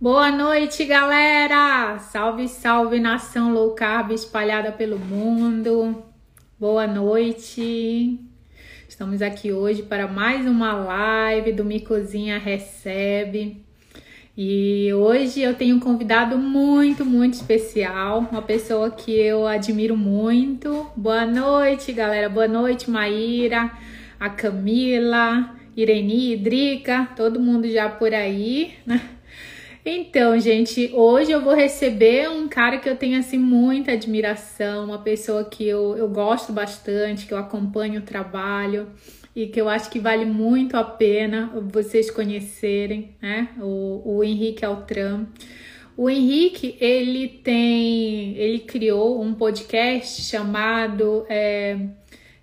Boa noite, galera! Salve, salve, nação low carb espalhada pelo mundo. Boa noite. Estamos aqui hoje para mais uma live do Micozinha Recebe. E hoje eu tenho um convidado muito, muito especial, uma pessoa que eu admiro muito. Boa noite, galera. Boa noite, Maíra, a Camila, Ireni, Drica, todo mundo já por aí, né? Então, gente, hoje eu vou receber um cara que eu tenho assim muita admiração, uma pessoa que eu, eu gosto bastante, que eu acompanho o trabalho e que eu acho que vale muito a pena vocês conhecerem, né? O, o Henrique Altran. O Henrique, ele tem, ele criou um podcast chamado é,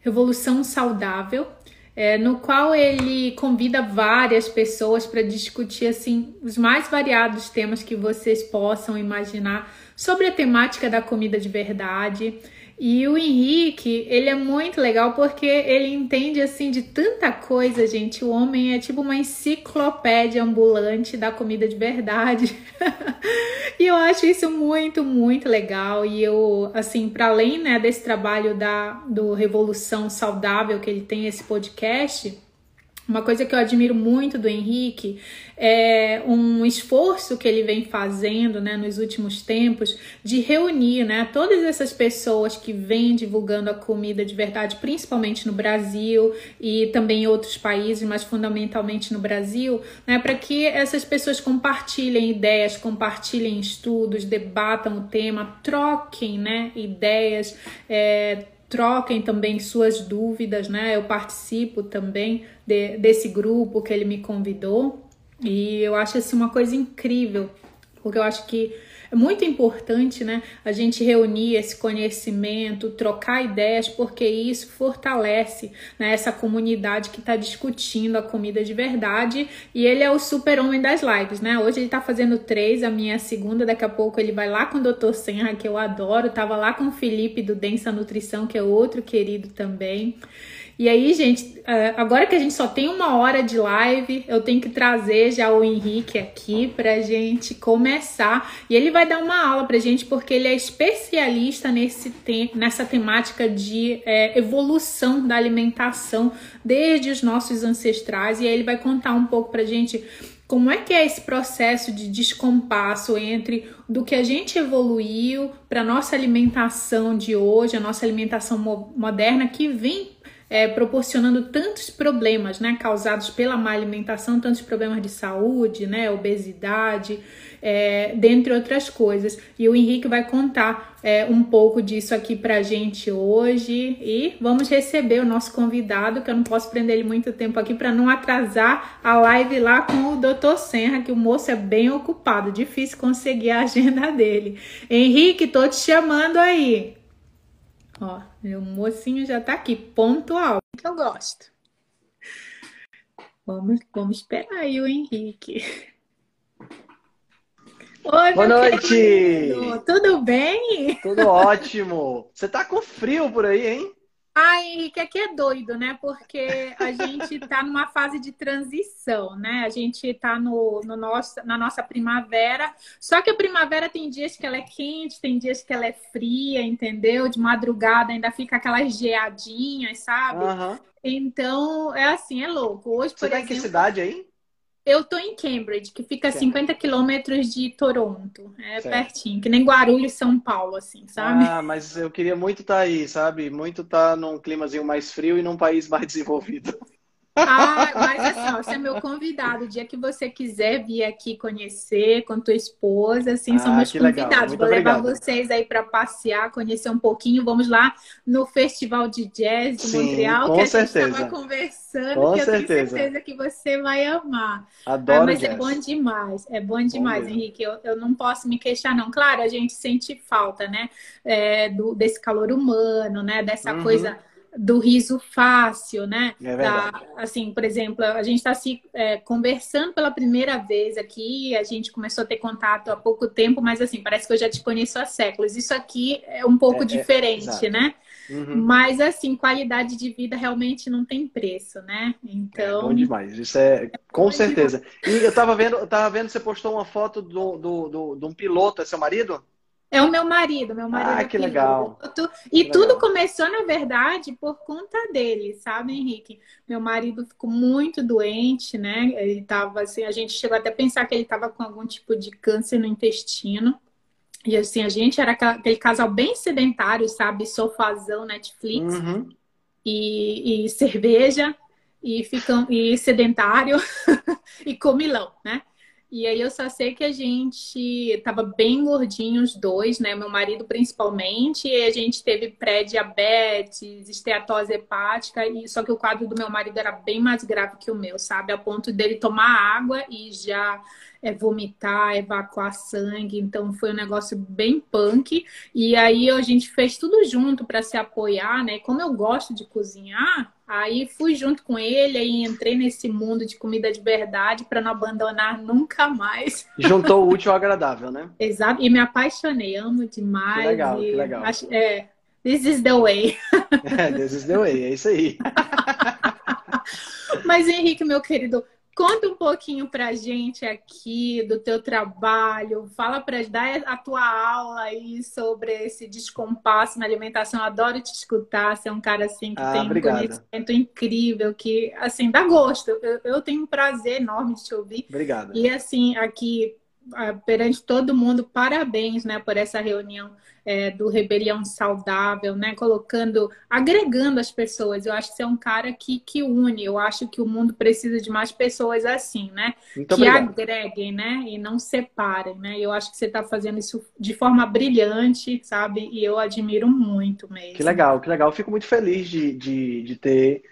Revolução Saudável, é, no qual ele convida várias pessoas para discutir assim os mais variados temas que vocês possam imaginar sobre a temática da comida de verdade. E o Henrique, ele é muito legal porque ele entende assim de tanta coisa, gente. O homem é tipo uma enciclopédia ambulante da comida de verdade. e eu acho isso muito, muito legal. E eu, assim, para além né, desse trabalho da do Revolução Saudável que ele tem esse podcast, uma coisa que eu admiro muito do Henrique é um esforço que ele vem fazendo né, nos últimos tempos de reunir né, todas essas pessoas que vêm divulgando a comida de verdade, principalmente no Brasil e também em outros países, mas fundamentalmente no Brasil, né, para que essas pessoas compartilhem ideias, compartilhem estudos, debatam o tema, troquem né, ideias. É, troquem também suas dúvidas, né? Eu participo também de, desse grupo que ele me convidou e eu acho assim uma coisa incrível, porque eu acho que é muito importante, né, a gente reunir esse conhecimento, trocar ideias, porque isso fortalece né, essa comunidade que está discutindo a comida de verdade. E ele é o super-homem das lives, né? Hoje ele está fazendo três, a minha segunda, daqui a pouco ele vai lá com o Dr. Senra, que eu adoro, tava lá com o Felipe do Densa Nutrição, que é outro querido também. E aí, gente, é, agora que a gente só tem uma hora de live, eu tenho que trazer já o Henrique aqui pra gente começar. E ele vai dar uma aula pra gente, porque ele é especialista nesse te nessa temática de é, evolução da alimentação desde os nossos ancestrais. E aí ele vai contar um pouco pra gente como é que é esse processo de descompasso entre do que a gente evoluiu para nossa alimentação de hoje, a nossa alimentação mo moderna que vem é, proporcionando tantos problemas, né, causados pela má alimentação, tantos problemas de saúde, né, obesidade, é, dentre outras coisas. E o Henrique vai contar é, um pouco disso aqui pra gente hoje e vamos receber o nosso convidado, que eu não posso prender ele muito tempo aqui para não atrasar a live lá com o Dr. Senra, que o moço é bem ocupado, difícil conseguir a agenda dele. Henrique, tô te chamando aí. Ó, meu mocinho já tá aqui, pontual, que eu gosto. Vamos, vamos esperar aí o Henrique. Oi, Boa noite! Querido. Tudo bem? Tudo ótimo! Você tá com frio por aí, hein? Ai, Henrique, aqui é doido, né? Porque a gente está numa fase de transição, né? A gente está no, no nosso, na nossa primavera. Só que a primavera tem dias que ela é quente, tem dias que ela é fria, entendeu? De madrugada ainda fica aquelas geadinhas, sabe? Uhum. Então, é assim, é louco. Hoje, Você por tá exemplo... em que cidade aí? Eu tô em Cambridge, que fica a 50 quilômetros de Toronto. É certo. pertinho, que nem Guarulhos, São Paulo, assim, sabe? Ah, mas eu queria muito estar tá aí, sabe? Muito estar tá num climazinho mais frio e num país mais desenvolvido. Ah, mas assim, ó, você é meu convidado. O dia que você quiser vir aqui conhecer com tua esposa, assim, ah, são meus convidados. Vou levar vocês aí para passear, conhecer um pouquinho. Vamos lá no Festival de Jazz de Sim, Montreal, que a certeza. gente estava conversando, com que eu certeza. tenho certeza que você vai amar. Adoro ah, mas jazz. é bom demais, é bom demais, bom Henrique. Eu, eu não posso me queixar, não. Claro, a gente sente falta, né? É, do, desse calor humano, né? Dessa uhum. coisa do riso fácil, né? É da, assim, por exemplo, a gente está se é, conversando pela primeira vez aqui, a gente começou a ter contato há pouco tempo, mas assim, parece que eu já te conheço há séculos. Isso aqui é um pouco é, é diferente, é, né? Uhum. Mas assim, qualidade de vida realmente não tem preço, né? Então. É bom demais, isso é com certeza. E eu tava vendo, eu tava vendo, você postou uma foto do, do, do, de um piloto, é seu marido? É o meu marido, meu marido. Ah, que legal. E que tudo legal. começou, na verdade, por conta dele, sabe, Henrique? Meu marido ficou muito doente, né? Ele tava assim, a gente chegou até a pensar que ele estava com algum tipo de câncer no intestino. E assim, a gente era aquele casal bem sedentário, sabe? Sofazão, Netflix uhum. e, e cerveja e ficam e sedentário e comilão, né? E aí eu só sei que a gente tava bem gordinho os dois, né? Meu marido principalmente, e a gente teve pré-diabetes, esteatose hepática, e só que o quadro do meu marido era bem mais grave que o meu, sabe? A ponto dele tomar água e já é, vomitar, evacuar sangue. Então foi um negócio bem punk. E aí a gente fez tudo junto para se apoiar, né? Como eu gosto de cozinhar, aí fui junto com ele e entrei nesse mundo de comida de verdade para não abandonar nunca mais. Juntou o útil ao agradável, né? Exato. E me apaixonei, amo demais. Que legal, que legal. Acho, é, this is the way. É, this is the way, é isso aí. Mas Henrique, meu querido, Conta um pouquinho pra gente aqui do teu trabalho. Fala para dar a tua aula aí sobre esse descompasso na alimentação. Adoro te escutar. Você é um cara assim que ah, tem obrigado. um conhecimento incrível, que assim dá gosto. Eu, eu tenho um prazer enorme de te ouvir. Obrigado. E assim aqui perante todo mundo, parabéns, né, por essa reunião é, do Rebelião Saudável, né? Colocando, agregando as pessoas. Eu acho que você é um cara que, que une. Eu acho que o mundo precisa de mais pessoas assim, né? Muito que obrigado. agreguem, né? E não separem, né? Eu acho que você está fazendo isso de forma brilhante, sabe? E eu admiro muito mesmo. Que legal, que legal. Eu fico muito feliz de, de, de ter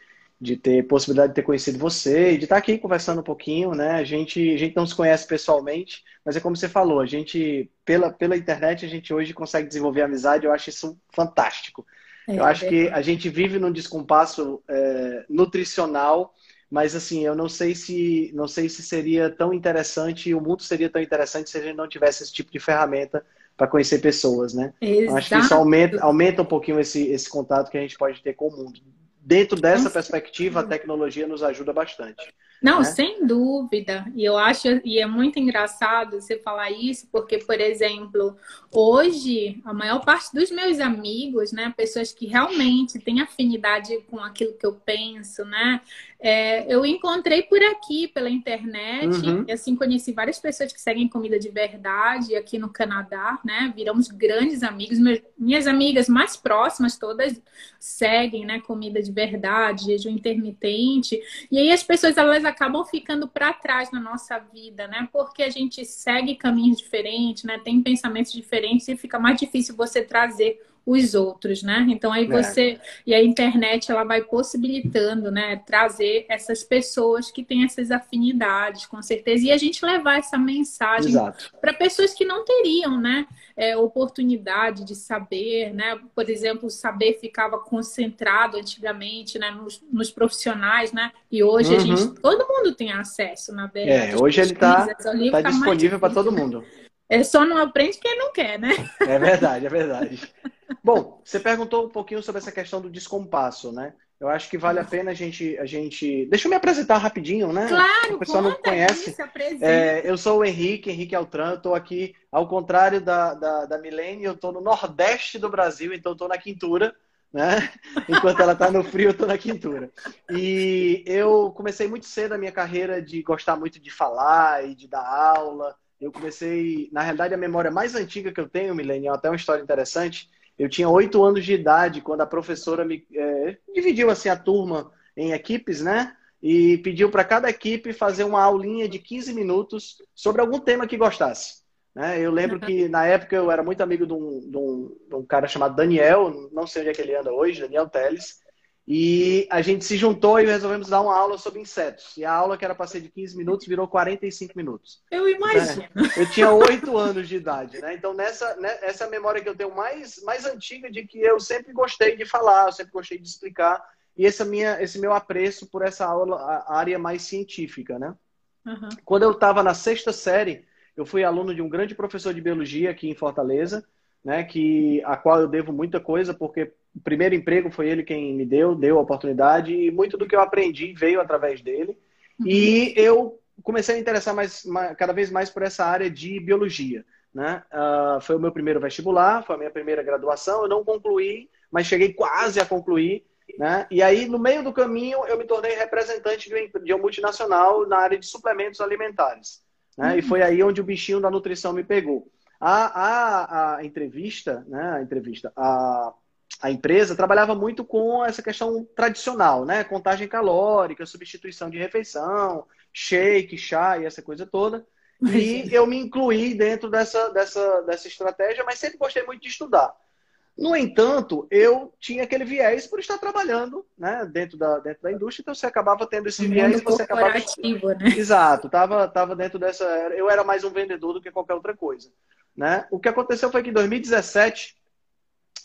de ter possibilidade de ter conhecido você e de estar aqui conversando um pouquinho, né? A gente, a gente não se conhece pessoalmente, mas é como você falou, a gente, pela, pela internet, a gente hoje consegue desenvolver amizade, eu acho isso fantástico. É, eu acho é que a gente vive num descompasso é, nutricional, mas assim, eu não sei se não sei se seria tão interessante, o mundo seria tão interessante se a gente não tivesse esse tipo de ferramenta para conhecer pessoas, né? Exato. Acho que isso aumenta, aumenta um pouquinho esse, esse contato que a gente pode ter com o mundo dentro dessa perspectiva, a tecnologia nos ajuda bastante. Não, né? sem dúvida. E eu acho, e é muito engraçado você falar isso, porque, por exemplo, hoje, a maior parte dos meus amigos, né, pessoas que realmente têm afinidade com aquilo que eu penso, né, é, eu encontrei por aqui, pela internet, uhum. e assim, conheci várias pessoas que seguem comida de verdade aqui no Canadá, né, viramos grandes amigos. Minhas amigas mais próximas todas seguem, né, comida de verdade, jejum intermitente, e aí as pessoas, elas acabam ficando para trás na nossa vida, né? Porque a gente segue caminhos diferentes, né? Tem pensamentos diferentes e fica mais difícil você trazer os outros, né? Então aí é. você é. e a internet ela vai possibilitando, né, trazer essas pessoas que têm essas afinidades, com certeza, e a gente levar essa mensagem para pessoas que não teriam, né, é, oportunidade de saber, né? Por exemplo, saber ficava concentrado antigamente, né, nos, nos profissionais, né? E hoje uhum. a gente uhum. todo mundo tem acesso, na verdade. É, hoje ele está tá disponível para todo mundo. É só não aprende quem não quer, né? É verdade, é verdade. Bom, você perguntou um pouquinho sobre essa questão do descompasso, né? Eu acho que vale a pena a gente, a gente. Deixa eu me apresentar rapidinho, né? Claro, o pessoal não conhece. é, eu sou o Henrique, Henrique Altran, estou aqui, ao contrário da, da, da Milene, eu estou no Nordeste do Brasil, então estou na Quintura, né? Enquanto ela está no frio, eu estou na quintura. E eu comecei muito cedo a minha carreira de gostar muito de falar e de dar aula. Eu comecei, na realidade, a memória mais antiga que eu tenho, Milênio, até uma história interessante. Eu tinha oito anos de idade quando a professora me é, dividiu assim a turma em equipes, né? E pediu para cada equipe fazer uma aulinha de 15 minutos sobre algum tema que gostasse. Né? Eu lembro que na época eu era muito amigo de um, de, um, de um, cara chamado Daniel, não sei onde é que ele anda hoje, Daniel Teles, e a gente se juntou e resolvemos dar uma aula sobre insetos. E a aula que era para ser de 15 minutos virou 45 minutos. Eu imagino. Né? Eu tinha 8 anos de idade, né? Então, nessa, né, essa é a memória que eu tenho mais, mais antiga de que eu sempre gostei de falar, eu sempre gostei de explicar. E essa minha, esse meu apreço por essa aula, a área mais científica, né? Uhum. Quando eu estava na sexta série, eu fui aluno de um grande professor de biologia aqui em Fortaleza, né, que a qual eu devo muita coisa, porque o primeiro emprego foi ele quem me deu, deu a oportunidade, e muito do que eu aprendi veio através dele. Uhum. E eu comecei a interessar mais, cada vez mais por essa área de biologia. Né? Uh, foi o meu primeiro vestibular, foi a minha primeira graduação. Eu não concluí, mas cheguei quase a concluir. Né? E aí, no meio do caminho, eu me tornei representante de uma multinacional na área de suplementos alimentares. Né? Uhum. E foi aí onde o bichinho da nutrição me pegou. A, a, a entrevista, né? A entrevista, a, a empresa trabalhava muito com essa questão tradicional, né? Contagem calórica, substituição de refeição, shake, chá e essa coisa toda. E eu me incluí dentro dessa, dessa, dessa estratégia, mas sempre gostei muito de estudar. No entanto, eu tinha aquele viés por estar trabalhando né, dentro, da, dentro da indústria, então você acabava tendo esse viés e você acabava. Né? Exato, estava tava dentro dessa. Eu era mais um vendedor do que qualquer outra coisa. Né? O que aconteceu foi que em 2017,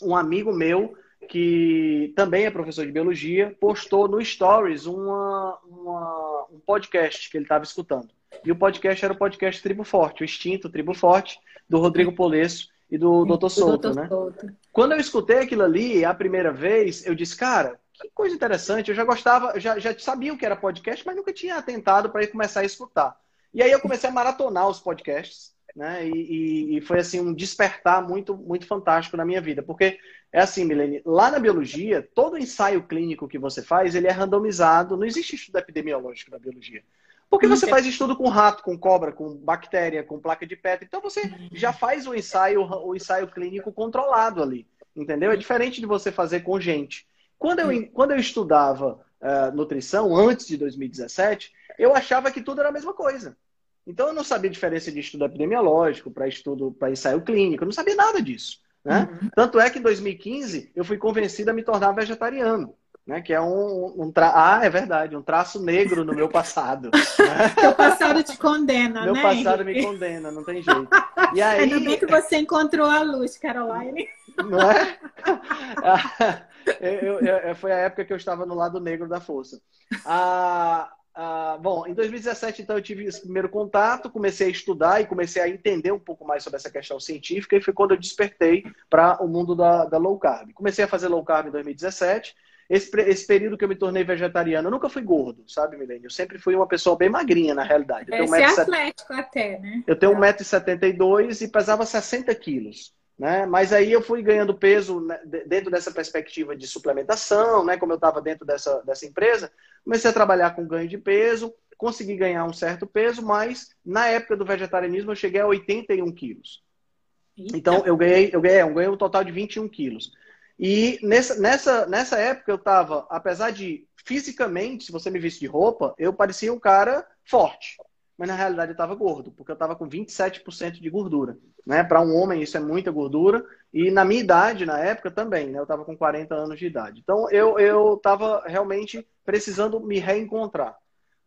um amigo meu, que também é professor de biologia, postou no Stories uma, uma um podcast que ele estava escutando. E o podcast era o podcast Tribo Forte, o extinto Tribo Forte, do Rodrigo Polesso e do Dr. Souto, né? Souto. Quando eu escutei aquilo ali a primeira vez, eu disse, cara, que coisa interessante. Eu já gostava, já, já sabia o que era podcast, mas nunca tinha atentado para começar a escutar. E aí eu comecei a maratonar os podcasts, né? E, e, foi assim um despertar muito, muito fantástico na minha vida, porque é assim, Milene, lá na biologia, todo ensaio clínico que você faz, ele é randomizado. Não existe estudo epidemiológico na biologia. Porque você faz estudo com rato, com cobra, com bactéria, com placa de Petri. Então você uhum. já faz o ensaio, o ensaio clínico controlado ali. Entendeu? É diferente de você fazer com gente. Quando eu, quando eu estudava uh, nutrição, antes de 2017, eu achava que tudo era a mesma coisa. Então eu não sabia diferença de estudo epidemiológico para estudo para ensaio clínico, eu não sabia nada disso. Né? Uhum. Tanto é que em 2015 eu fui convencido a me tornar vegetariano né? Que é um, um tra... ah, é verdade, um traço negro no meu passado. Né? Teu passado te condena, meu né? Meu passado me condena, não tem jeito. E aí... Ainda bem que você encontrou a luz, Caroline. Não é? eu, eu, eu, foi a época que eu estava no lado negro da força. Ah, ah, bom, em 2017, então, eu tive esse primeiro contato, comecei a estudar e comecei a entender um pouco mais sobre essa questão científica, e foi quando eu despertei para o mundo da, da low carb. Comecei a fazer low carb em 2017 esse, esse período que eu me tornei vegetariano, eu nunca fui gordo, sabe, Milene? Eu sempre fui uma pessoa bem magrinha, na realidade. Eu tenho é, um atlético até, né? Eu tenho 1,72m e pesava 60 quilos. Né? Mas aí eu fui ganhando peso né, dentro dessa perspectiva de suplementação, né? Como eu estava dentro dessa, dessa empresa, comecei a trabalhar com ganho de peso, consegui ganhar um certo peso, mas na época do vegetarianismo eu cheguei a 81 quilos. Então eu ganhei, eu ganhei, eu ganhei um total de 21 quilos. E nessa, nessa, nessa época eu tava, apesar de fisicamente, se você me visse de roupa, eu parecia um cara forte. Mas na realidade eu estava gordo, porque eu estava com 27% de gordura. Né? Para um homem isso é muita gordura. E na minha idade, na época, também, né? Eu estava com 40 anos de idade. Então eu estava realmente precisando me reencontrar.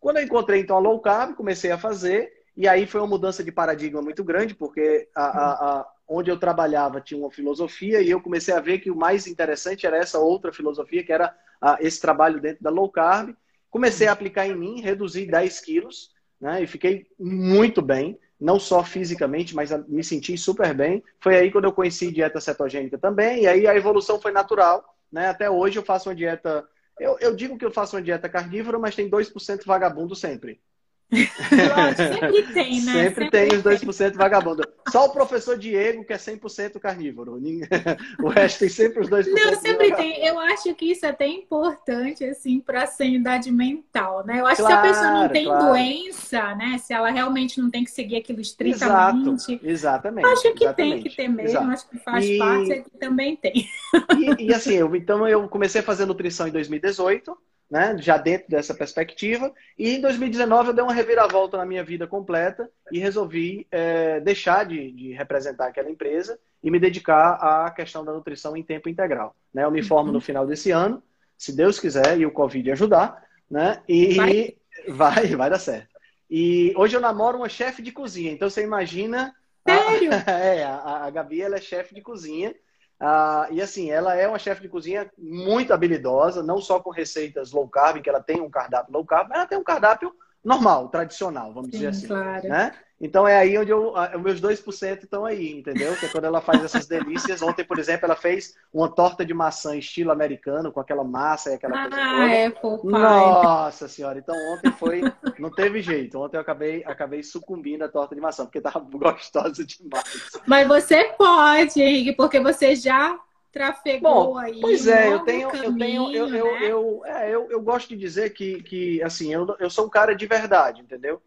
Quando eu encontrei então a low carb, comecei a fazer, e aí foi uma mudança de paradigma muito grande, porque a, a, a onde eu trabalhava tinha uma filosofia e eu comecei a ver que o mais interessante era essa outra filosofia, que era esse trabalho dentro da low carb. Comecei a aplicar em mim, reduzi 10 quilos, né? E fiquei muito bem, não só fisicamente, mas me senti super bem. Foi aí quando eu conheci dieta cetogênica também, e aí a evolução foi natural, né? Até hoje eu faço uma dieta. Eu, eu digo que eu faço uma dieta carnívora, mas tem 2% vagabundo sempre. Sempre tem, né? Sempre, sempre tem os 2% vagabundo. Só o professor Diego que é 100% carnívoro. O resto tem sempre os 2%. Não, sempre tem. Eu acho que isso é até importante, assim, para a sanidade mental, né? Eu acho claro, que se a pessoa não tem claro. doença, né? Se ela realmente não tem que seguir aquilo estritamente. Exato, exatamente. Acho que exatamente. tem que ter mesmo, Exato. acho que faz e... parte, é que também tem. E, e assim, eu, então eu comecei a fazer nutrição em 2018 né, já dentro dessa perspectiva. E em 2019 eu dei uma reviravolta na minha vida completa e resolvi é, deixar de, de, representar aquela empresa e me dedicar à questão da nutrição em tempo integral. Né? Eu me formo no uhum. final desse ano, se Deus quiser e o Covid ajudar, né? E vai, vai, vai dar certo. E hoje eu namoro uma chefe de cozinha, então você imagina. Sério? A, é, a, a Gabi ela é chefe de cozinha. Ah, e assim, ela é uma chefe de cozinha muito habilidosa, não só com receitas low carb, que ela tem um cardápio low carb, mas ela tem um cardápio normal, tradicional, vamos Sim, dizer assim. Claro. Né? Então é aí onde eu, os meus 2% estão aí, entendeu? Que é quando ela faz essas delícias. Ontem, por exemplo, ela fez uma torta de maçã estilo americano, com aquela massa e aquela ah, coisa toda. É, pô, Nossa senhora, então ontem foi. Não teve jeito. Ontem eu acabei, acabei sucumbindo à torta de maçã, porque tava gostosa demais. Mas você pode, Henrique, porque você já trafegou Bom, aí. Pois é, eu tenho, caminho, eu tenho, eu, né? eu, eu, é, eu, eu, gosto de dizer que, que assim, eu, eu sou um cara de verdade, entendeu?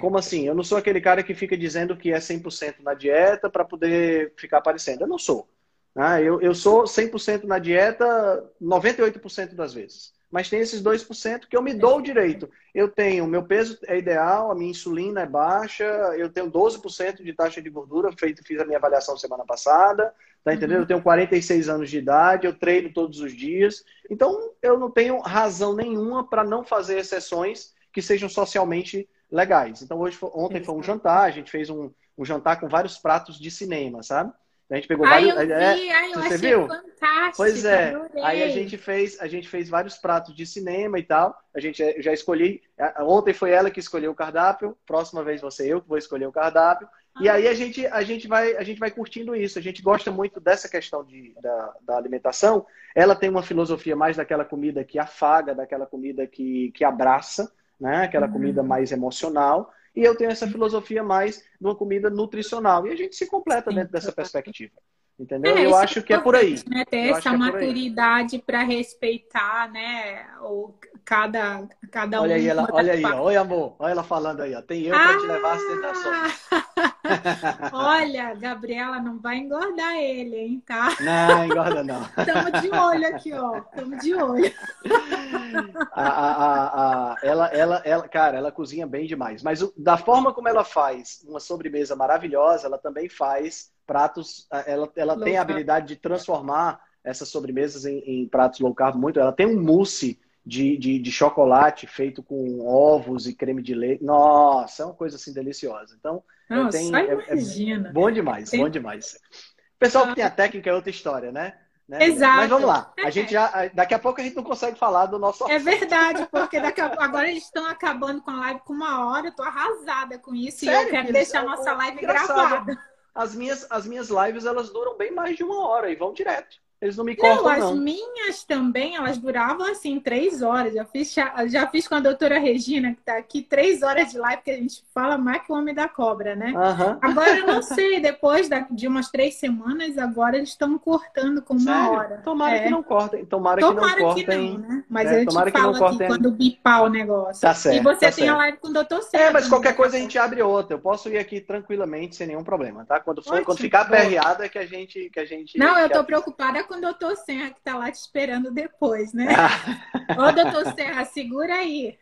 Como assim? Eu não sou aquele cara que fica dizendo que é 100% na dieta para poder ficar aparecendo. Eu não sou. Né? Eu, eu sou 100% na dieta 98% das vezes. Mas tem esses 2% que eu me dou o direito. Eu tenho, meu peso é ideal, a minha insulina é baixa, eu tenho 12% de taxa de gordura, feito, fiz a minha avaliação semana passada, tá entendendo? Uhum. Eu tenho 46 anos de idade, eu treino todos os dias. Então, eu não tenho razão nenhuma para não fazer exceções que sejam socialmente legais. Então, hoje, ontem foi um jantar, a gente fez um, um jantar com vários pratos de cinema, sabe? A gente pegou ai, vários. Eu é, vi, ai, eu você viu? Fantástico, pois é. Aí a gente fez, a gente fez vários pratos de cinema e tal. A gente já escolhi. Ontem foi ela que escolheu o cardápio. Próxima vez você eu que vou escolher o cardápio. Ah. E aí a gente, a gente vai, a gente vai curtindo isso. A gente gosta muito dessa questão de, da, da alimentação. Ela tem uma filosofia mais daquela comida que afaga, daquela comida que, que abraça né? Aquela uhum. comida mais emocional. E eu tenho essa filosofia mais de uma comida nutricional. E a gente se completa Sim, dentro dessa perspectiva. Entendeu? É, eu acho que é por aí. Né? Ter eu essa é maturidade para respeitar, né? O, cada, cada olha um. Aí ela, olha aí, ó, oi amor, olha ela falando aí, ó. Tem eu para ah! te levar às tentações. olha, Gabriela não vai engordar ele, hein, tá? Não, engorda não. Estamos de olho aqui, ó. Estamos de olho. A, a, a, ela, ela, ela, cara, ela cozinha bem demais. Mas da forma como ela faz uma sobremesa maravilhosa, ela também faz pratos. Ela, ela tem a habilidade de transformar essas sobremesas em, em, pratos low carb muito. Ela tem um mousse de, de, de, chocolate feito com ovos e creme de leite. Nossa, é uma coisa assim deliciosa. Então, Nossa, tenho, é, é, bom demais, tem... bom demais. Pessoal que tem a técnica é outra história, né? Né? Exato. Mas vamos lá. A gente já, daqui a pouco a gente não consegue falar do nosso. É verdade, porque daqui a, agora eles estão acabando com a live com uma hora. Eu tô arrasada com isso Sério, e eu quero deixar a nossa live gravada. As minhas, as minhas lives elas duram bem mais de uma hora e vão direto. Eles não me cortam, não. As não. minhas também, elas duravam assim, três horas. Já fiz, já fiz com a doutora Regina, que está aqui, três horas de live, que a gente fala mais que o homem da cobra, né? Uhum. Agora eu não sei, depois de umas três semanas, agora eles estão cortando com uma Sério? hora. Tomara é. que não cortem. Tomara, tomara que não cortem. Que não, né? Mas é, a gente fala aqui quando bipar o negócio. Tá certo. E você tá tem certo. a live com o doutor Sérgio. É, mas qualquer coisa a gente abre outra. Eu posso ir aqui tranquilamente, sem nenhum problema, tá? Quando, for, quando ficar aperreada é que a gente. Que a gente não, eu tô preocupada com o doutor Serra que tá lá te esperando depois, né? Ô, doutor Serra, segura aí.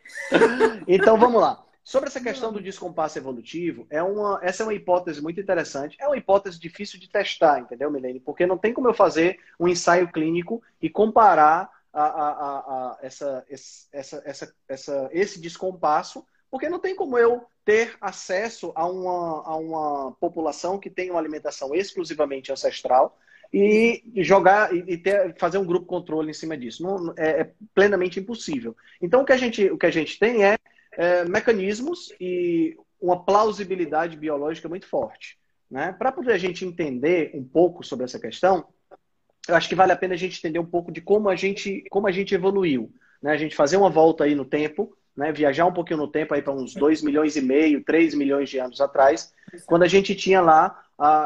Então vamos lá. Sobre essa questão do descompasso evolutivo, é uma, essa é uma hipótese muito interessante. É uma hipótese difícil de testar, entendeu, Milene? Porque não tem como eu fazer um ensaio clínico e comparar a, a, a, a essa, essa, essa, essa, esse descompasso, porque não tem como eu ter acesso a uma, a uma população que tem uma alimentação exclusivamente ancestral, e jogar e ter, fazer um grupo controle em cima disso. Não, é, é, plenamente impossível. Então, o que a gente, o que a gente tem é, é mecanismos e uma plausibilidade biológica muito forte. Né? Para poder a gente entender um pouco sobre essa questão, eu acho que vale a pena a gente entender um pouco de como a gente, como a gente evoluiu. Né? A gente fazer uma volta aí no tempo, né, viajar um pouquinho no tempo aí para uns 2 milhões e meio, 3 milhões de anos atrás, quando a gente tinha lá,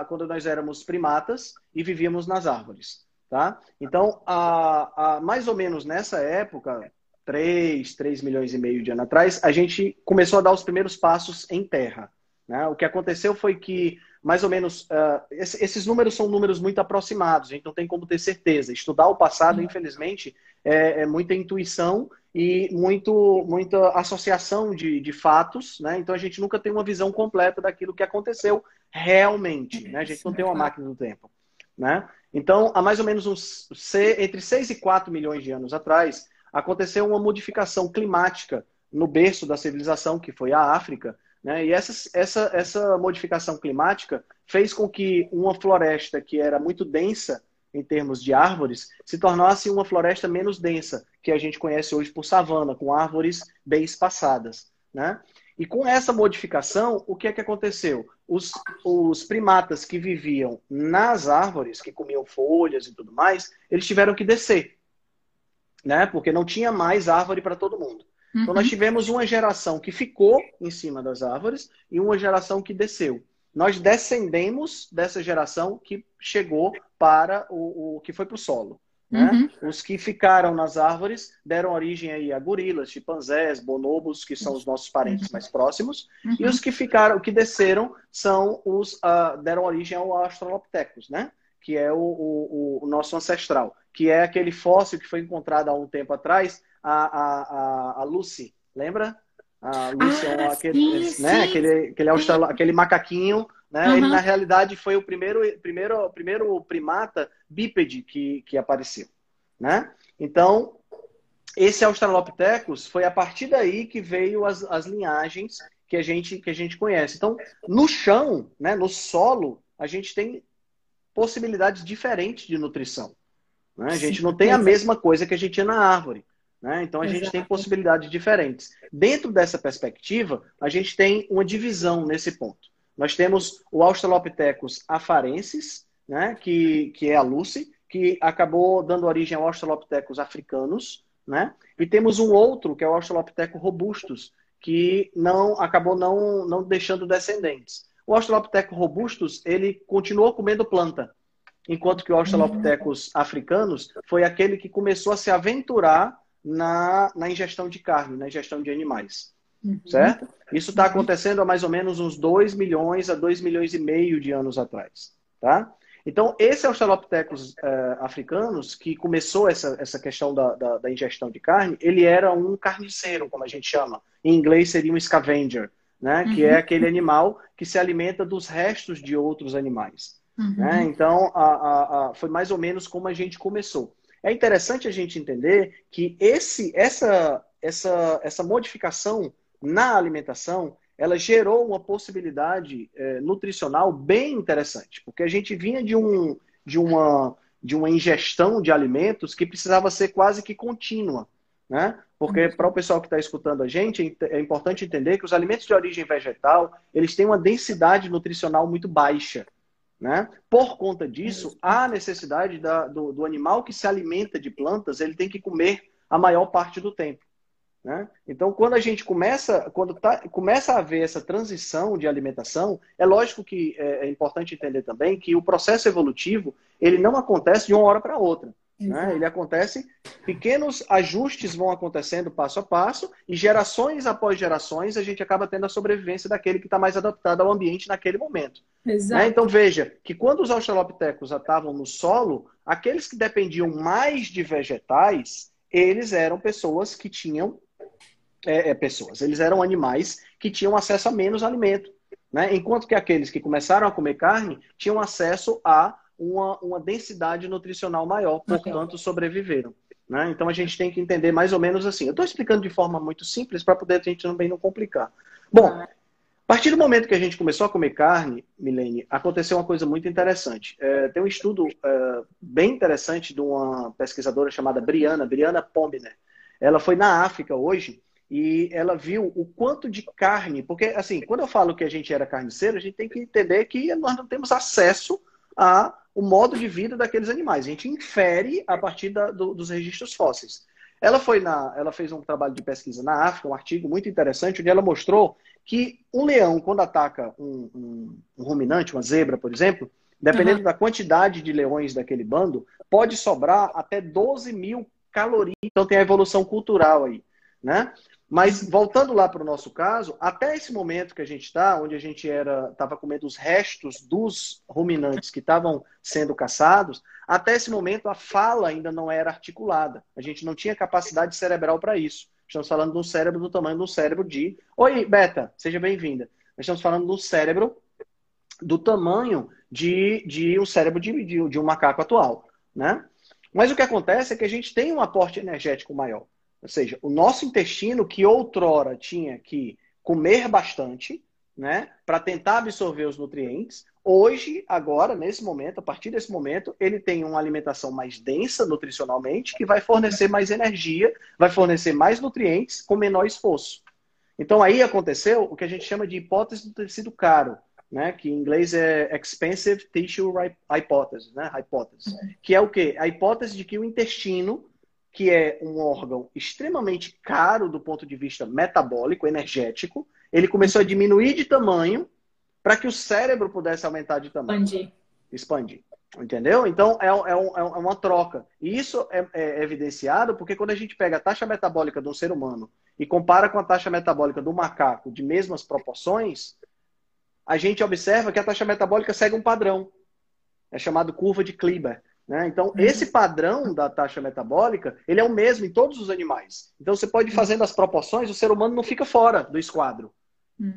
quando nós éramos primatas e vivíamos nas árvores. Tá? Então, a, a, mais ou menos nessa época, 3, 3 milhões e meio de anos atrás, a gente começou a dar os primeiros passos em terra. Né? O que aconteceu foi que, mais ou menos, uh, esses números são números muito aproximados, a gente não tem como ter certeza. Estudar o passado, infelizmente, é, é, muita intuição e muito, muita associação de, de fatos, né? Então a gente nunca tem uma visão completa daquilo que aconteceu realmente, né? A gente não tem uma máquina do tempo, né? Então, há mais ou menos uns, entre 6 e 4 milhões de anos atrás, aconteceu uma modificação climática no berço da civilização, que foi a África, né? E essa, essa, essa modificação climática fez com que uma floresta que era muito densa em termos de árvores se tornasse uma floresta menos densa, que a gente conhece hoje por savana, com árvores bem espaçadas. Né? E com essa modificação, o que é que aconteceu? Os, os primatas que viviam nas árvores, que comiam folhas e tudo mais, eles tiveram que descer né? Porque não tinha mais árvore para todo mundo. Uhum. Então nós uhum. tivemos uma geração que ficou em cima das árvores e uma geração que desceu. Nós descendemos dessa geração que chegou para o, o que foi para o solo. Né? Uhum. Os que ficaram nas árvores deram origem aí a gorilas, chimpanzés, bonobos, que são os nossos parentes uhum. mais próximos, uhum. e os que ficaram, que desceram, são os uh, deram origem ao Australopithecus, né? Que é o, o, o nosso ancestral que é aquele fóssil que foi encontrado há um tempo atrás, a, a, a, a Lucy, lembra? A Lucy é ah, é aquele, sim, né? Sim, aquele, aquele, austral, aquele macaquinho, né? Uhum. Ele, na realidade, foi o primeiro, primeiro, primeiro primata bípede que, que apareceu, né? Então, esse Australopithecus foi a partir daí que veio as, as linhagens que a gente que a gente conhece. Então, no chão, né, no solo, a gente tem possibilidades diferentes de nutrição. Né? A gente não tem a mesma coisa que a gente tinha na árvore. Né? Então a gente tem possibilidades diferentes. Dentro dessa perspectiva, a gente tem uma divisão nesse ponto. Nós temos o Australopithecus afarensis, né? que, que é a Lucy, que acabou dando origem ao Australopithecus africanos, né? E temos um outro, que é o Australopithecus robustus, que não acabou não, não deixando descendentes. O Australopithecus robustus, ele continuou comendo planta, enquanto que o Australopithecus africanos foi aquele que começou a se aventurar na, na ingestão de carne, na ingestão de animais. Uhum. Certo? Isso está acontecendo há mais ou menos uns 2 milhões a 2 milhões e meio de anos atrás. Tá? Então, esse Australopithecus é, africanos, que começou essa, essa questão da, da, da, ingestão de carne, ele era um carniceiro, como a gente chama. Em inglês seria um scavenger, né? Uhum. que é aquele animal que se alimenta dos restos de outros animais. Uhum. Né? Então, a, a, a, foi mais ou menos como a gente começou. É interessante a gente entender que esse, essa, essa, essa modificação na alimentação ela gerou uma possibilidade é, nutricional bem interessante, porque a gente vinha de, um, de, uma, de uma ingestão de alimentos que precisava ser quase que contínua. Né? Porque uhum. para o pessoal que está escutando a gente, é, é importante entender que os alimentos de origem vegetal eles têm uma densidade nutricional muito baixa. Né? Por conta disso, há necessidade da, do, do, animal que se alimenta de plantas, ele tem que comer a maior parte do tempo. Né? Então, quando a gente começa, quando tá, começa a haver essa transição de alimentação, é lógico que é, é importante entender também que o processo evolutivo ele não acontece de uma hora para outra. Né? Ele acontece, pequenos ajustes vão acontecendo passo a passo, e gerações após gerações a gente acaba tendo a sobrevivência daquele que está mais adaptado ao ambiente naquele momento. Né? Então veja que quando os australopitecos estavam no solo, aqueles que dependiam mais de vegetais, eles eram pessoas que tinham é, é, pessoas, eles eram animais que tinham acesso a menos alimento. Né? Enquanto que aqueles que começaram a comer carne tinham acesso a uma, uma densidade nutricional maior, portanto, sobreviveram. Né? Então a gente tem que entender mais ou menos assim. Eu estou explicando de forma muito simples para poder a gente também não complicar. Bom, a partir do momento que a gente começou a comer carne, Milene, aconteceu uma coisa muito interessante. É, tem um estudo é, bem interessante de uma pesquisadora chamada Briana, Briana Pombner. Ela foi na África hoje e ela viu o quanto de carne, porque assim, quando eu falo que a gente era carniceiro, a gente tem que entender que nós não temos acesso a o modo de vida daqueles animais. A gente infere a partir da, do, dos registros fósseis. Ela foi na, ela fez um trabalho de pesquisa na África, um artigo muito interessante, onde ela mostrou que um leão, quando ataca um, um, um ruminante, uma zebra, por exemplo, dependendo uhum. da quantidade de leões daquele bando, pode sobrar até 12 mil calorias. Então tem a evolução cultural aí, né? Mas voltando lá para o nosso caso, até esse momento que a gente está, onde a gente era estava comendo os restos dos ruminantes que estavam sendo caçados, até esse momento a fala ainda não era articulada. A gente não tinha capacidade cerebral para isso. Estamos falando de um cérebro do tamanho um cérebro de. Oi, Beta, seja bem-vinda. Estamos falando um cérebro do tamanho de, de um cérebro de, de, de um macaco atual, né? Mas o que acontece é que a gente tem um aporte energético maior. Ou seja, o nosso intestino, que outrora tinha que comer bastante, né, para tentar absorver os nutrientes, hoje, agora, nesse momento, a partir desse momento, ele tem uma alimentação mais densa nutricionalmente, que vai fornecer mais energia, vai fornecer mais nutrientes com menor esforço. Então aí aconteceu o que a gente chama de hipótese do tecido caro, né, que em inglês é expensive tissue hypothesis, né, hipótese, que é o quê? A hipótese de que o intestino que é um órgão extremamente caro do ponto de vista metabólico, energético, ele começou a diminuir de tamanho para que o cérebro pudesse aumentar de tamanho. Expandir. Expandir. Entendeu? Então é, é, um, é uma troca. E isso é, é, evidenciado porque quando a gente pega a taxa metabólica de um ser humano e compara com a taxa metabólica do macaco de mesmas proporções, a gente observa que a taxa metabólica segue um padrão. É chamado curva de Kleber. Né? Então, uhum. esse padrão da taxa metabólica, ele é o mesmo em todos os animais. Então, você pode ir fazendo as proporções, o ser humano não fica fora do esquadro.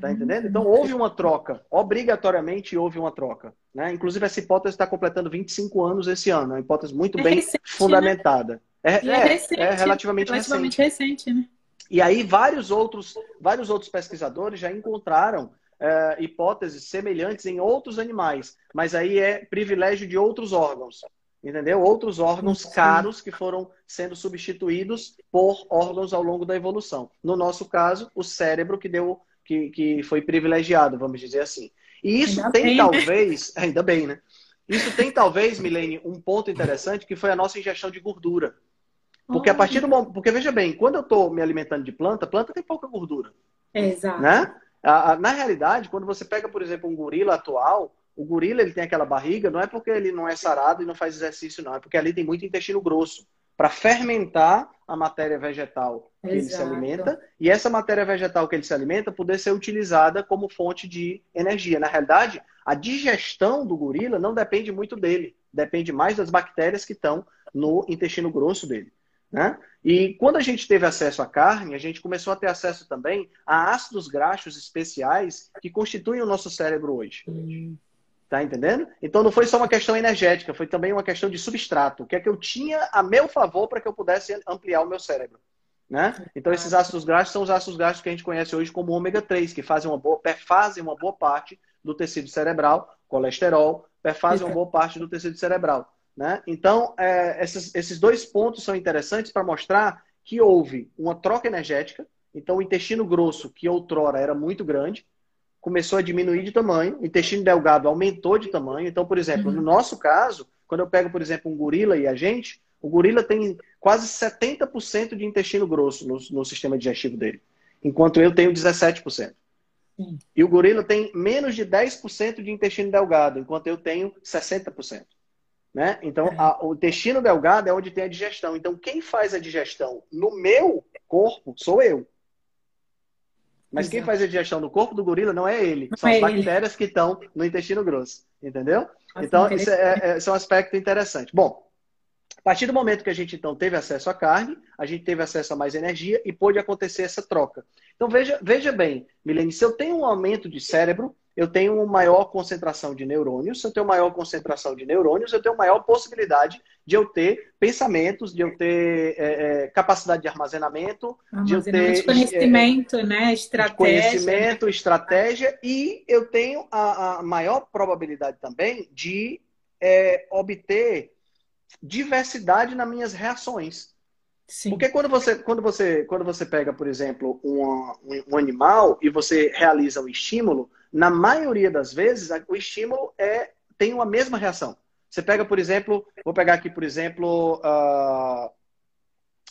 Tá uhum. entendendo? Então, houve uma troca. Obrigatoriamente houve uma troca. Né? Inclusive, essa hipótese está completando 25 anos esse ano. É uma hipótese muito é bem recente, né? fundamentada. Né? É, é, é, recente, é, relativamente, relativamente recente. recente né? E aí, vários outros, vários outros pesquisadores já encontraram é, hipóteses semelhantes em outros animais, mas aí é privilégio de outros órgãos entendeu? Outros órgãos caros que foram sendo substituídos por órgãos ao longo da evolução. No nosso caso, o cérebro que deu que, que foi privilegiado, vamos dizer assim. E isso ainda tem bem, talvez, né? ainda bem, né? Isso tem talvez, Milene, um ponto interessante que foi a nossa ingestão de gordura. Porque a partir do momento, porque veja bem, quando eu estou me alimentando de planta, planta tem pouca gordura. Exato. Né? Na realidade, quando você pega, por exemplo, um gorila atual, o gorila ele tem aquela barriga, não é porque ele não é sarado e não faz exercício, não. É porque ali tem muito intestino grosso para fermentar a matéria vegetal que Exato. ele se alimenta e essa matéria vegetal que ele se alimenta poder ser utilizada como fonte de energia. Na realidade, a digestão do gorila não depende muito dele, depende mais das bactérias que estão no intestino grosso dele. Né? E quando a gente teve acesso à carne, a gente começou a ter acesso também a ácidos graxos especiais que constituem o nosso cérebro hoje. Tá entendendo? Então não foi só uma questão energética, foi também uma questão de substrato. O que é que eu tinha a meu favor para que eu pudesse ampliar o meu cérebro? Né? Então esses ácidos graxos são os ácidos graxos que a gente conhece hoje como ômega 3, que fazem uma boa, perfazem uma boa parte do tecido cerebral, colesterol, perfazem uma boa parte do tecido cerebral. Né? Então, é, esses, esses dois pontos são interessantes para mostrar que houve uma troca energética. Então, o intestino grosso, que outrora era muito grande, começou a diminuir de tamanho, o intestino delgado aumentou de tamanho. Então, por exemplo, uhum. no nosso caso, quando eu pego, por exemplo, um gorila e a gente, o gorila tem quase 70% de intestino grosso no, no, sistema digestivo dele, enquanto eu tenho 17%. Sim. E o gorila tem menos de 10% de intestino delgado, enquanto eu tenho 60%. Né? Então, é. a, o intestino delgado é onde tem a digestão. Então, quem faz a digestão no meu corpo sou eu. Mas Exato. quem faz a digestão no corpo do gorila não é ele, não são é as bactérias ele. que estão no intestino grosso, entendeu? Nossa, então, isso é, é, é um aspecto interessante. Bom, partir do momento que a gente então teve acesso à carne, a gente teve acesso a mais energia e pôde acontecer essa troca. Então veja, veja bem, Milene, se eu tenho um aumento de cérebro, eu tenho uma maior concentração de neurônios. Se eu tenho maior concentração de neurônios, eu tenho maior possibilidade de eu ter pensamentos, de eu ter é, é, capacidade de armazenamento, de eu ter conhecimento, é, né, estratégia, conhecimento, estratégia e eu tenho a, a maior probabilidade também de é, obter diversidade nas minhas reações. Sim. Porque quando você, quando, você, quando você pega, por exemplo, um, um animal e você realiza um estímulo, na maioria das vezes, o estímulo é, tem uma mesma reação. Você pega, por exemplo, vou pegar aqui, por exemplo, uh,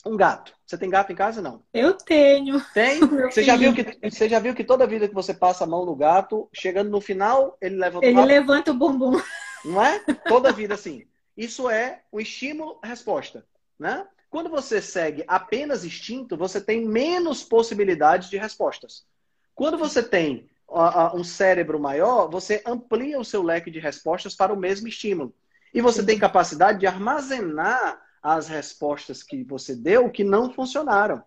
Um gato. Você tem gato em casa não? Eu tenho. Tem? Você já, viu que, você já viu que toda vida que você passa a mão no gato, chegando no final, ele levanta o Ele levanta o bumbum. Não é? Toda vida assim. Isso é o estímulo-resposta. Né? Quando você segue apenas instinto, você tem menos possibilidades de respostas. Quando você tem um cérebro maior, você amplia o seu leque de respostas para o mesmo estímulo. E você tem capacidade de armazenar as respostas que você deu que não funcionaram.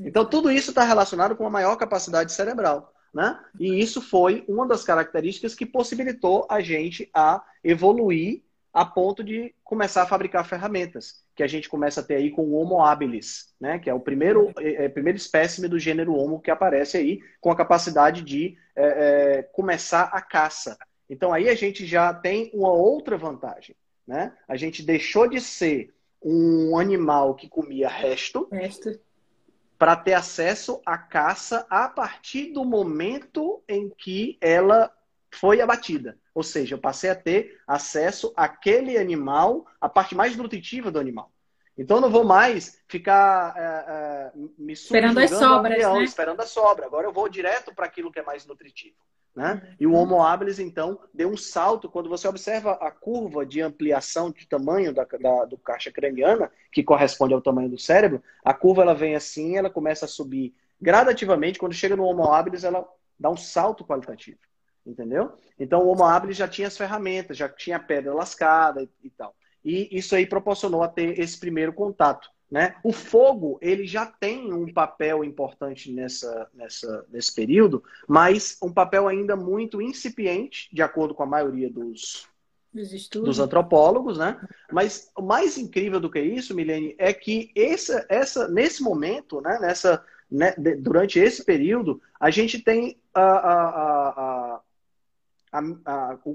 Então, tudo isso está relacionado com uma maior capacidade cerebral. Né? E isso foi uma das características que possibilitou a gente a evoluir a ponto de começar a fabricar ferramentas, que a gente começa a ter aí com o Homo habilis, né? que é o primeiro, é, é, primeiro espécime do gênero Homo que aparece aí, com a capacidade de é, é, começar a caça. Então aí a gente já tem uma outra vantagem. Né? A gente deixou de ser um animal que comia resto, resto. para ter acesso à caça a partir do momento em que ela foi abatida. Ou seja, eu passei a ter acesso àquele animal, a parte mais nutritiva do animal. Então eu não vou mais ficar é, é, me esperando as sobras, né? esperando a sobra. Agora eu vou direto para aquilo que é mais nutritivo. Né? E o Homo habilis, então, deu um salto. Quando você observa a curva de ampliação de tamanho da, da, do caixa craniana, que corresponde ao tamanho do cérebro, a curva ela vem assim, ela começa a subir gradativamente. Quando chega no Homo habilis, ela dá um salto qualitativo. Entendeu? Então o Homo habilis já tinha as ferramentas, já tinha a pedra lascada e, e tal. E isso aí proporcionou a ter esse primeiro contato. Né? O fogo ele já tem um papel importante nessa, nessa, nesse período, mas um papel ainda muito incipiente, de acordo com a maioria dos, dos antropólogos, né? Mas o mais incrível do que isso, Milene, é que essa, essa, nesse momento, né, nessa, né, durante esse período, a gente tem a, a, a, a,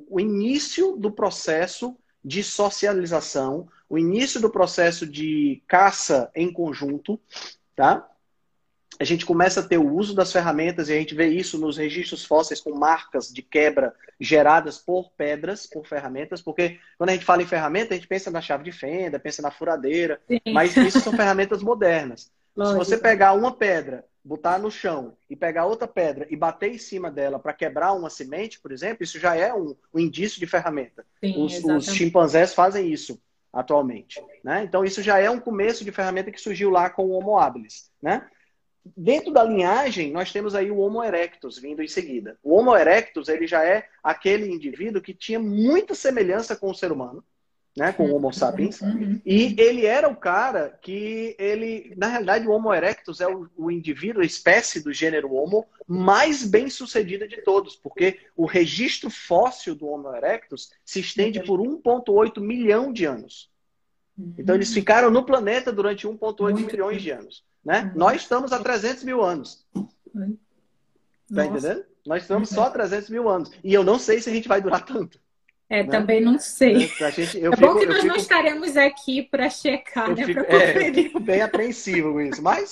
o início do processo de socialização, o início do processo de caça em conjunto, tá? A gente começa a ter o uso das ferramentas e a gente vê isso nos registros fósseis com marcas de quebra geradas por pedras, por ferramentas, porque quando a gente fala em ferramenta, a gente pensa na chave de fenda, pensa na furadeira, Sim. mas isso são ferramentas modernas. Lógico. Se você pegar uma pedra botar no chão e pegar outra pedra e bater em cima dela para quebrar uma semente, por exemplo, isso já é um, um indício de ferramenta. Sim, os, os, chimpanzés fazem isso atualmente. Né? Então, isso já é um começo de ferramenta que surgiu lá com o Homo habilis. Né? Dentro da linhagem, nós temos aí o Homo erectus vindo em seguida. O Homo erectus ele já é aquele indivíduo que tinha muita semelhança com o ser humano né, com o Homo sapiens. Uhum. E ele era o cara que ele, na realidade, o Homo erectus é o, o indivíduo, a espécie do gênero Homo mais bem sucedida de todos, porque o registro fóssil do Homo erectus se estende por 1,8 milhão de anos. Então eles ficaram no planeta durante 1,8 milhões de anos. Né? Uhum. Nós estamos há 300 mil anos. Tá entendendo? Nós estamos só há 300 mil anos. E eu não sei se a gente vai durar tanto. É, né? também não sei. É, gente, é fico, bom que nós fico, não estaremos aqui para checar, né? Fico, é, fico bem apreensivo com isso, mas.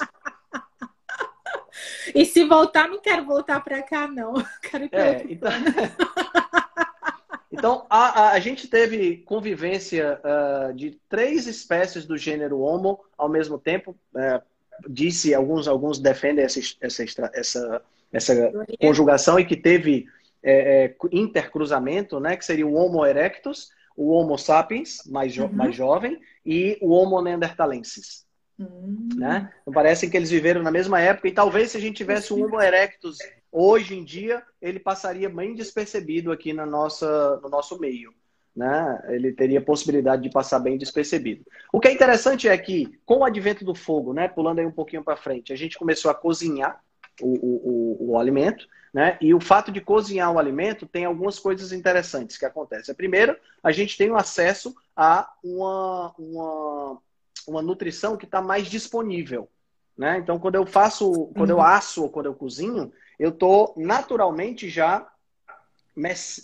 e se voltar, não quero voltar para cá, não. Quero ir para é, então... então, a, a, a, gente teve convivência uh, de três espécies do gênero Homo ao mesmo tempo. Uh, disse, alguns, alguns defendem essa, essa, essa, essa conjugação e que teve é, é, intercruzamento, né, que seria o Homo erectus, o Homo sapiens, mais, jo uhum. mais jovem, e o Homo neanderthalensis. Uhum. Né? Então, parece que eles viveram na mesma época, e talvez se a gente tivesse o Homo erectus hoje em dia, ele passaria bem despercebido aqui na nossa, no nosso meio. Né? Ele teria possibilidade de passar bem despercebido. O que é interessante é que, com o advento do fogo, né, pulando aí um pouquinho para frente, a gente começou a cozinhar o, o, o, alimento, né? E o fato de cozinhar o alimento tem algumas coisas interessantes que acontecem. Primeiro, a gente tem o acesso a uma, uma, uma nutrição que está mais disponível. Né? Então, quando eu faço, quando eu uhum. asso ou quando eu cozinho, eu estou naturalmente já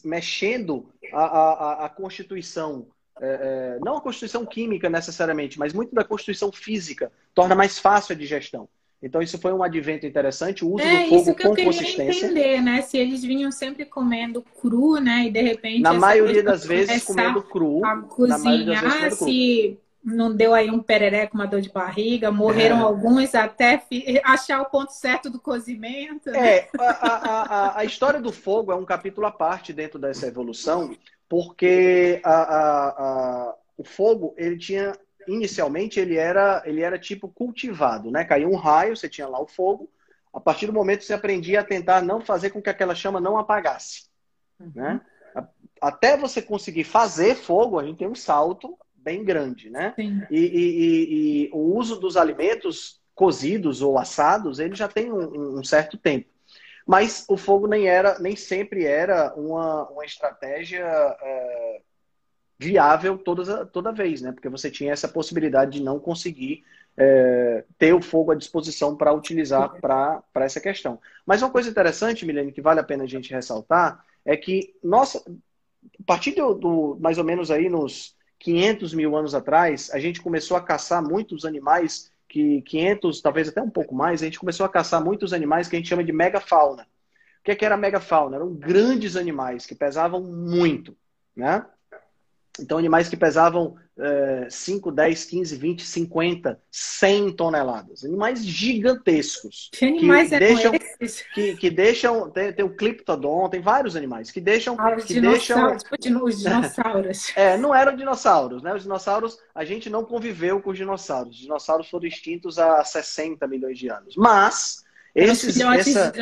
mexendo a, a, a constituição, é, é, não a constituição química necessariamente, mas muito da constituição física, torna mais fácil a digestão. Então, isso foi um advento interessante, o uso é, do fogo isso que com eu consistência. entender, né? Se eles vinham sempre comendo cru, né? E de repente. Na maioria das vezes comendo cru. A cozinhar, vezes, se não deu aí um perereco, uma dor de barriga, morreram é. alguns até achar o ponto certo do cozimento. Né? É, a, a, a, a, história do fogo é um capítulo à parte dentro dessa evolução, porque a, o fogo, ele tinha, inicialmente, ele era, ele era tipo cultivado, né? Caiu um raio, você tinha lá o fogo, a partir do momento que você aprendia a tentar não fazer com que aquela chama não apagasse, uhum. né? Até você conseguir fazer fogo, a gente tem um salto bem grande, né? E, e, e, e, o uso dos alimentos cozidos ou assados, ele já tem um, um, certo tempo. Mas o fogo nem era, nem sempre era uma, uma estratégia é, viável toda, vez, né? Porque você tinha essa possibilidade de não conseguir é, ter o fogo à disposição para utilizar para essa questão. Mas uma coisa interessante, Milene, que vale a pena a gente ressaltar, é que nossa, a partir do, do mais ou menos aí nos 500 mil anos atrás, a gente começou a caçar muitos animais que 500, talvez até um pouco mais, a gente começou a caçar muitos animais que a gente chama de megafauna. O que, é que era megafauna? Eram grandes animais que pesavam muito, né? Então, animais que pesavam é, 5, 10, 15, 20, 50, 100 toneladas. Animais gigantescos. Que animais que deixam, esses? Que, que deixam. Tem, tem o Cliptodon, tem vários animais que deixam. Ah, os que deixam... Tipo os dinossauros. é, não eram dinossauros, né? Os dinossauros, a gente não conviveu com os dinossauros. Os dinossauros foram extintos há 60 milhões de anos. Mas esses, essa,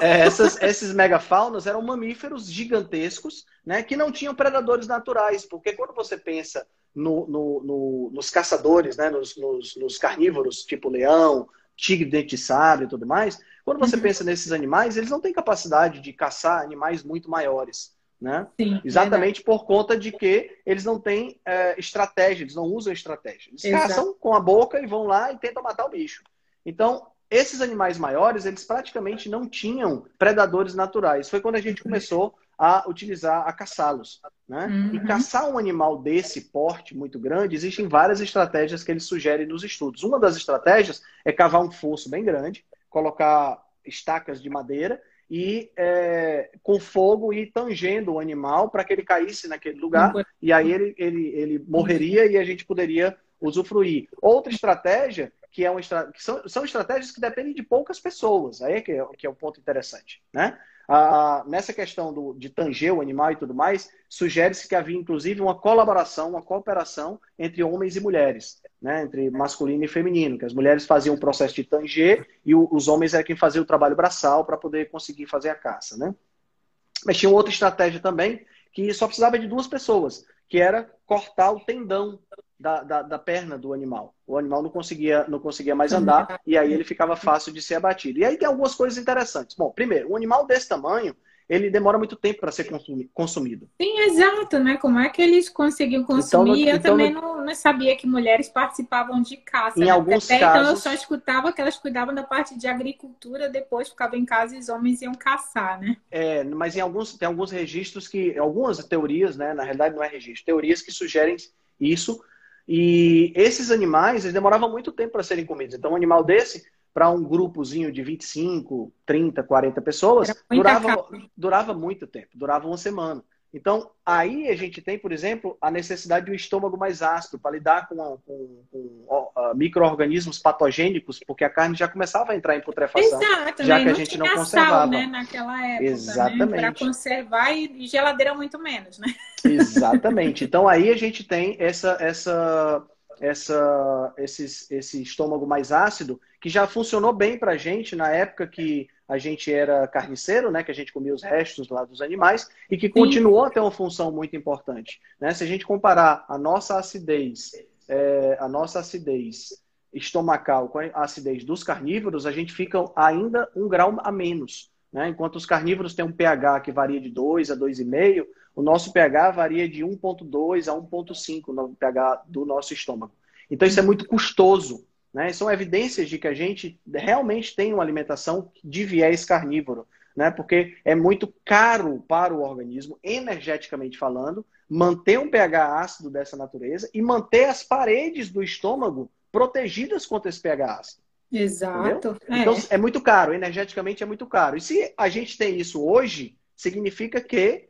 é, essas, esses megafaunas eram mamíferos gigantescos, né, que não tinham predadores naturais, porque quando você pensa no, no, no, nos caçadores, né, nos, nos, nos, carnívoros, tipo leão, tigre, dente de sabre e tudo mais, quando você uhum. pensa nesses animais, eles não têm capacidade de caçar animais muito maiores. Né? Sim, Exatamente verdade. por conta de que eles não têm é, estratégia, eles não usam estratégia. Eles Exato. caçam com a boca e vão lá e tentam matar o bicho. Então, esses animais maiores, eles praticamente não tinham predadores naturais. Foi quando a gente começou a utilizar, a caçá-los. Né? Uhum. E caçar um animal desse porte muito grande, existem várias estratégias que eles sugerem nos estudos. Uma das estratégias é cavar um fosso bem grande, colocar estacas de madeira e é, com fogo ir tangendo o animal para que ele caísse naquele lugar uhum. e aí ele, ele, ele morreria e a gente poderia usufruir. Outra estratégia que, é uma, que são, são estratégias que dependem de poucas pessoas. Aí é que é, que é o ponto interessante. Né? Ah, nessa questão do, de tanger o animal e tudo mais, sugere-se que havia inclusive uma colaboração, uma cooperação entre homens e mulheres, né? entre masculino e feminino, que as mulheres faziam o processo de tanger e o, os homens eram quem fazia o trabalho braçal para poder conseguir fazer a caça. Né? Mas tinha outra estratégia também, que só precisava de duas pessoas, que era cortar o tendão da, da, da, perna do animal. O animal não conseguia, não conseguia mais andar e aí ele ficava fácil de ser abatido. E aí tem algumas coisas interessantes. Bom, primeiro, um animal desse tamanho, ele demora muito tempo para ser consumido. Sim, exato, né? Como é que eles conseguiam consumir? Então, no, eu então, também não, não, sabia que mulheres participavam de caça. Em né? alguns Até casos... então eu só escutava que elas cuidavam da parte de agricultura, depois ficavam em casa e os homens iam caçar, né? É, mas em alguns tem alguns registros que algumas teorias, né? Na realidade não é registro, teorias que sugerem isso e esses animais, eles demoravam muito tempo para serem comidos. Então, um animal desse, para um grupozinho de 25, 30, 40 pessoas, durava, durava muito tempo, durava uma semana. Então, aí a gente tem, por exemplo, a necessidade de um estômago mais ácido para lidar com, com, com micro-organismos patogênicos, porque a carne já começava a entrar em putrefação, Exato, já né? que a gente não conservava. Sal, né? Naquela época, Exatamente. Né? Para conservar e, geladeira muito menos, né? Exatamente. Então, aí a gente tem essa, essa, essa, esse, esse estômago mais ácido, que já funcionou bem para a gente na época que a gente era carniceiro, né, que a gente comia os restos lá dos animais e que continuou a ter uma função muito importante. Né? Se a gente comparar a nossa acidez, é, a nossa acidez estomacal com a acidez dos carnívoros, a gente fica ainda um grau a menos. Né? Enquanto os carnívoros têm um pH que varia de 2 a 2,5, o nosso pH varia de 1,2 a 1,5 no pH do nosso estômago. Então isso é muito custoso né? São evidências de que a gente realmente tem uma alimentação de viés carnívoro, né? porque é muito caro para o organismo, energeticamente falando, manter um pH ácido dessa natureza e manter as paredes do estômago protegidas contra esse pH ácido. Exato. É. Então é muito caro, energeticamente é muito caro. E se a gente tem isso hoje, significa que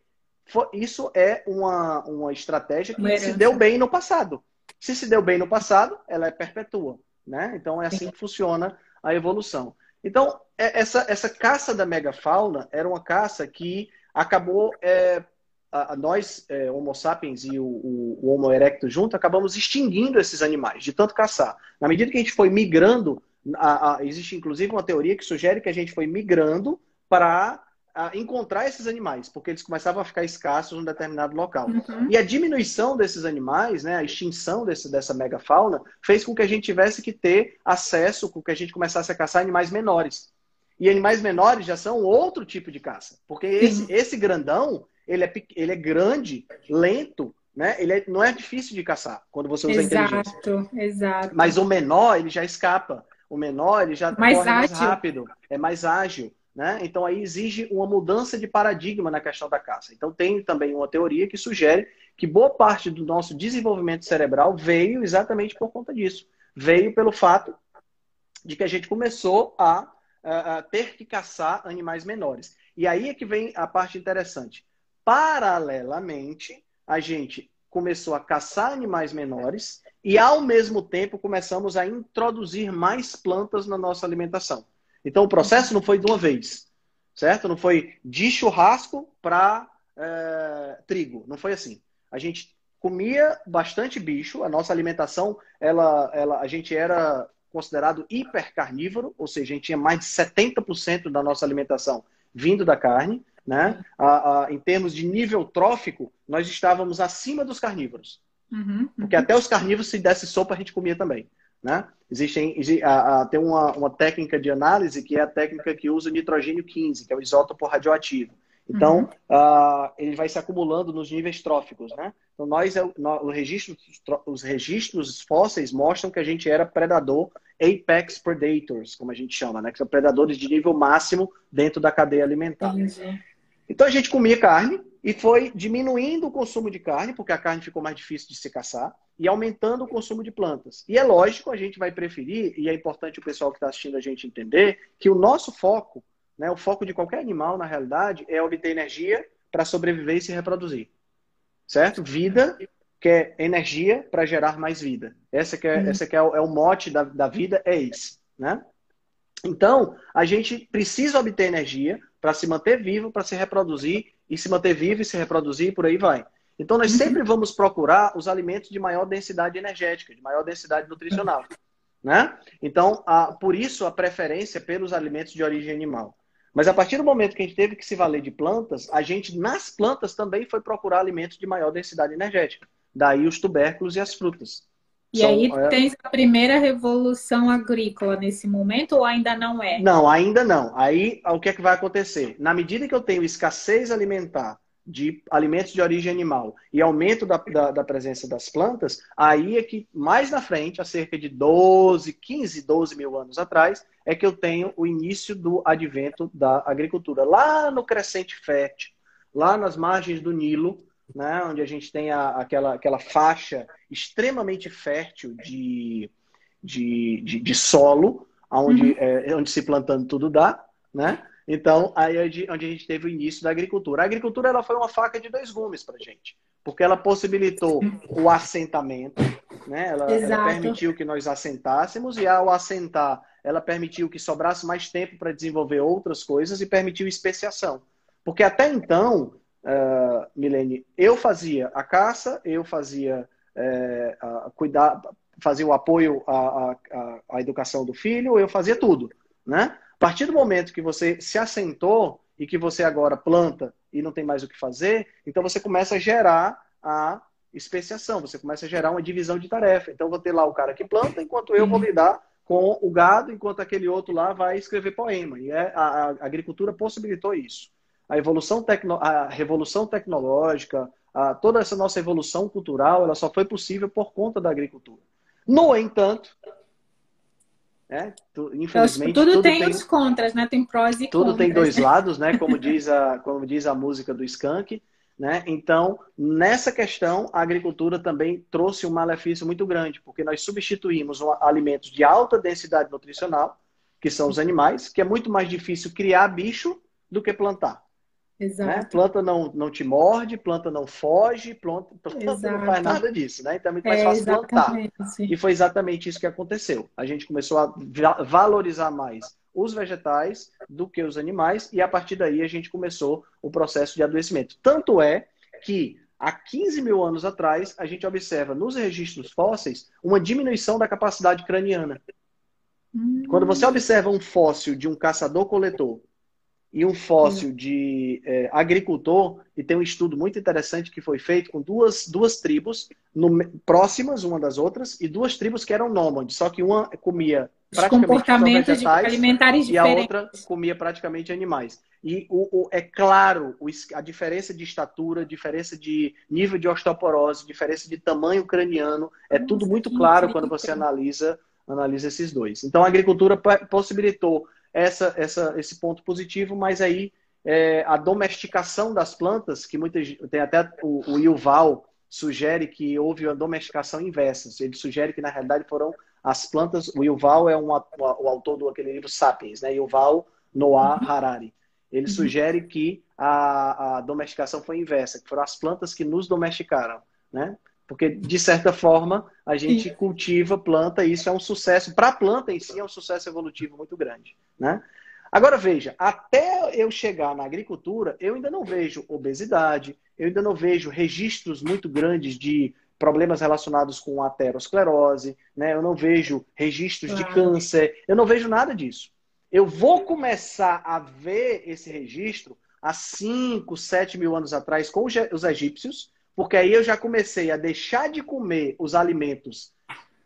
isso é uma, uma estratégia que se deu bem no passado. Se se deu bem no passado, ela é perpetua, né? Então é assim que funciona a evolução. Então, é, essa, essa caça da megafauna era uma caça que acabou é, a, a nós, é, Homo sapiens e o, o, o, Homo erectus junto, acabamos extinguindo esses animais, de tanto caçar. Na medida que a gente foi migrando, a, a, existe inclusive uma teoria que sugere que a gente foi migrando para encontrar esses animais, porque eles começavam a ficar escassos em um determinado local. Uhum. E a diminuição desses animais, né, a extinção desse, dessa megafauna, fez com que a gente tivesse que ter acesso, com que a gente começasse a caçar animais menores. E animais menores já são outro tipo de caça, porque esse, esse grandão, ele é, ele é grande, lento, né? Ele é, não é difícil de caçar quando você usa exato, inteligência. Exato, exato. Mas o menor, ele já escapa. O menor, ele já mais corre ágil. mais rápido, é mais ágil. Né? Então aí exige uma mudança de paradigma na questão da caça. Então tem também uma teoria que sugere que boa parte do nosso desenvolvimento cerebral veio exatamente por conta disso. Veio pelo fato de que a gente começou a, a, a ter que caçar animais menores. E aí é que vem a parte interessante. Paralelamente, a gente começou a caçar animais menores e, ao mesmo tempo, começamos a introduzir mais plantas na nossa alimentação. Então, o processo não foi de uma vez, certo? Não foi de churrasco para é, trigo. Não foi assim. A gente comia bastante bicho, a nossa alimentação, ela, ela, a gente era considerado hipercarnívoro, ou seja, a gente tinha mais de 70% da nossa alimentação vindo da carne. Né? A, a, em termos de nível trófico, nós estávamos acima dos carnívoros. Uhum, uhum. Porque até os carnívoros, se desse sopa, a gente comia também. Né? Existem, a, a, tem uma, uma técnica de análise que é a técnica que usa nitrogênio 15, que é o isótopo radioativo. Então, uhum. uh, ele vai se acumulando nos níveis tróficos, né? Então, nós, é o registro, os registros fósseis mostram que a gente era predador, apex predators, como a gente chama, né? Que são predadores de nível máximo dentro da cadeia alimentar. Entendi. Então a gente comia carne e foi diminuindo o consumo de carne, porque a carne ficou mais difícil de se caçar, e aumentando o consumo de plantas. E é lógico, a gente vai preferir, e é importante o pessoal que está assistindo a gente entender, que o nosso foco, né, o foco de qualquer animal, na realidade, é obter energia para sobreviver e se reproduzir. Certo? Vida que é energia para gerar mais vida. Essa que é, uhum. essa que é, o, é o mote da, da vida, é esse. Né? Então, a gente precisa obter energia para se manter vivo, para se reproduzir, e se manter vivo e se reproduzir, e por aí vai. Então, nós sempre vamos procurar os alimentos de maior densidade energética, de maior densidade nutricional. Né? Então, a, por isso a preferência pelos alimentos de origem animal. Mas a partir do momento que a gente teve que se valer de plantas, a gente, nas plantas, também foi procurar alimentos de maior densidade energética. Daí os tubérculos e as frutas. E São, aí é... tem a primeira revolução agrícola nesse momento ou ainda não é? Não, ainda não. Aí o que é que vai acontecer? Na medida que eu tenho escassez alimentar de alimentos de origem animal e aumento da, da, da, presença das plantas, aí é que mais na frente, há cerca de 12, 15, 12 mil anos atrás, é que eu tenho o início do advento da agricultura. Lá no crescente fértil, lá nas margens do Nilo, né, onde a gente tem a, aquela, aquela faixa extremamente fértil de, de, de, de solo, onde, uhum. é, onde se plantando tudo dá, né? Então, aí é onde a gente teve o início da agricultura. A agricultura ela foi uma faca de dois gumes para gente, porque ela possibilitou o assentamento, né? Ela, ela, permitiu que nós assentássemos e ao assentar, ela permitiu que sobrasse mais tempo para desenvolver outras coisas e permitiu especiação. Porque até então, uh, Milene, eu fazia a caça, eu fazia é, a cuidar, fazia o apoio à, à, à, educação do filho, eu fazia tudo, né? A partir do momento que você se assentou e que você agora planta e não tem mais o que fazer, então você começa a gerar a especiação, você começa a gerar uma divisão de tarefa. Então vou ter lá o cara que planta, enquanto eu vou uhum. lidar com o gado, enquanto aquele outro lá vai escrever poema. E é, a, a agricultura possibilitou isso a evolução tecno, a revolução tecnológica, a, toda essa nossa evolução cultural, ela só foi possível por conta da agricultura. No entanto, né, tu, infelizmente tudo, tudo tem, tem, os contras, né? Tem prós e tudo contras. Tudo tem dois lados, né? Como diz a como diz a música do Skank, né? Então, nessa questão, a agricultura também trouxe um malefício muito grande, porque nós substituímos alimentos de alta densidade nutricional, que são os animais, que é muito mais difícil criar bicho do que plantar. Exato. Né? Planta não, não te morde, planta não foge, planta, planta não faz nada disso, né? Então é muito mais é, fácil plantar. E foi exatamente isso que aconteceu. A gente começou a valorizar mais os vegetais do que os animais, e a partir daí a gente começou o processo de adoecimento. Tanto é que há 15 mil anos atrás, a gente observa nos registros fósseis uma diminuição da capacidade craniana. Hum. Quando você observa um fóssil de um caçador-coletor e um fóssil de é, agricultor, e tem um estudo muito interessante que foi feito com duas, duas tribos no, próximas uma das outras, e duas tribos que eram nômades, só que uma comia praticamente comportamentos vegetais, alimentares e a outra comia praticamente animais. E o, o, é claro o, a diferença de estatura, diferença de nível de osteoporose, diferença de tamanho craniano, é Nossa, tudo muito claro quando você analisa, analisa esses dois. Então a agricultura possibilitou essa, essa, esse ponto positivo, mas aí é, a domesticação das plantas, que muitas tem até o, o Yuval sugere que houve uma domesticação inversa. Ele sugere que na realidade foram as plantas. O Yuval é um, o autor do aquele livro Sapiens, né? Yuval Noah uhum. Harari. Ele uhum. sugere que a, a domesticação foi inversa, que foram as plantas que nos domesticaram, né? Porque, de certa forma, a gente Sim. cultiva planta e isso é um sucesso. Para a planta em si, é um sucesso evolutivo muito grande. Né? Agora, veja, até eu chegar na agricultura, eu ainda não vejo obesidade, eu ainda não vejo registros muito grandes de problemas relacionados com aterosclerose, né? eu não vejo registros de câncer, eu não vejo nada disso. Eu vou começar a ver esse registro há 5, 7 mil anos atrás com os egípcios, porque aí eu já comecei a deixar de comer os alimentos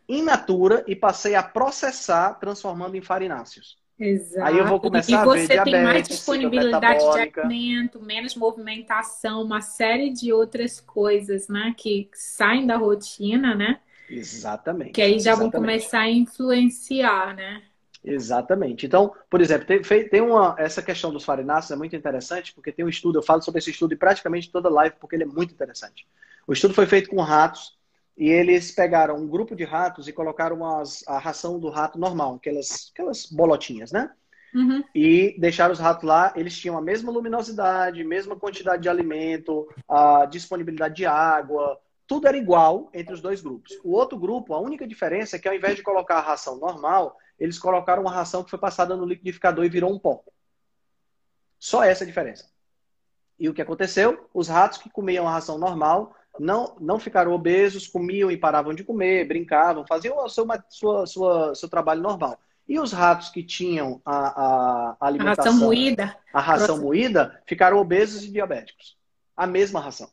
in natura e passei a processar, transformando em farináceos. Exato. Aí eu vou começar e a ver diabetes, você tem mais disponibilidade de alimento, menos movimentação, uma série de outras coisas, né, que saem da rotina, né? Exatamente. Que aí já exatamente. vão começar a influenciar, né? Exatamente. Então, por exemplo, tem, tem uma, essa questão dos farináceos é muito interessante, porque tem um estudo, eu falo sobre esse estudo em praticamente toda live, porque ele é muito interessante. O estudo foi feito com ratos, e eles pegaram um grupo de ratos e colocaram as, a ração do rato normal, aquelas, aquelas bolotinhas, né? Uhum. E deixaram os ratos lá, eles tinham a mesma luminosidade, mesma quantidade de alimento, a disponibilidade de água, tudo era igual entre os dois grupos. O outro grupo, a única diferença é que ao invés de colocar a ração normal, eles colocaram uma ração que foi passada no liquidificador e virou um pó. Só essa a diferença. E o que aconteceu? Os ratos que comiam a ração normal não, não ficaram obesos, comiam e paravam de comer, brincavam, faziam o seu, sua, sua, seu trabalho normal. E os ratos que tinham a, a alimentação, a ração moída, a ração moída, ficaram obesos e diabéticos. A mesma ração.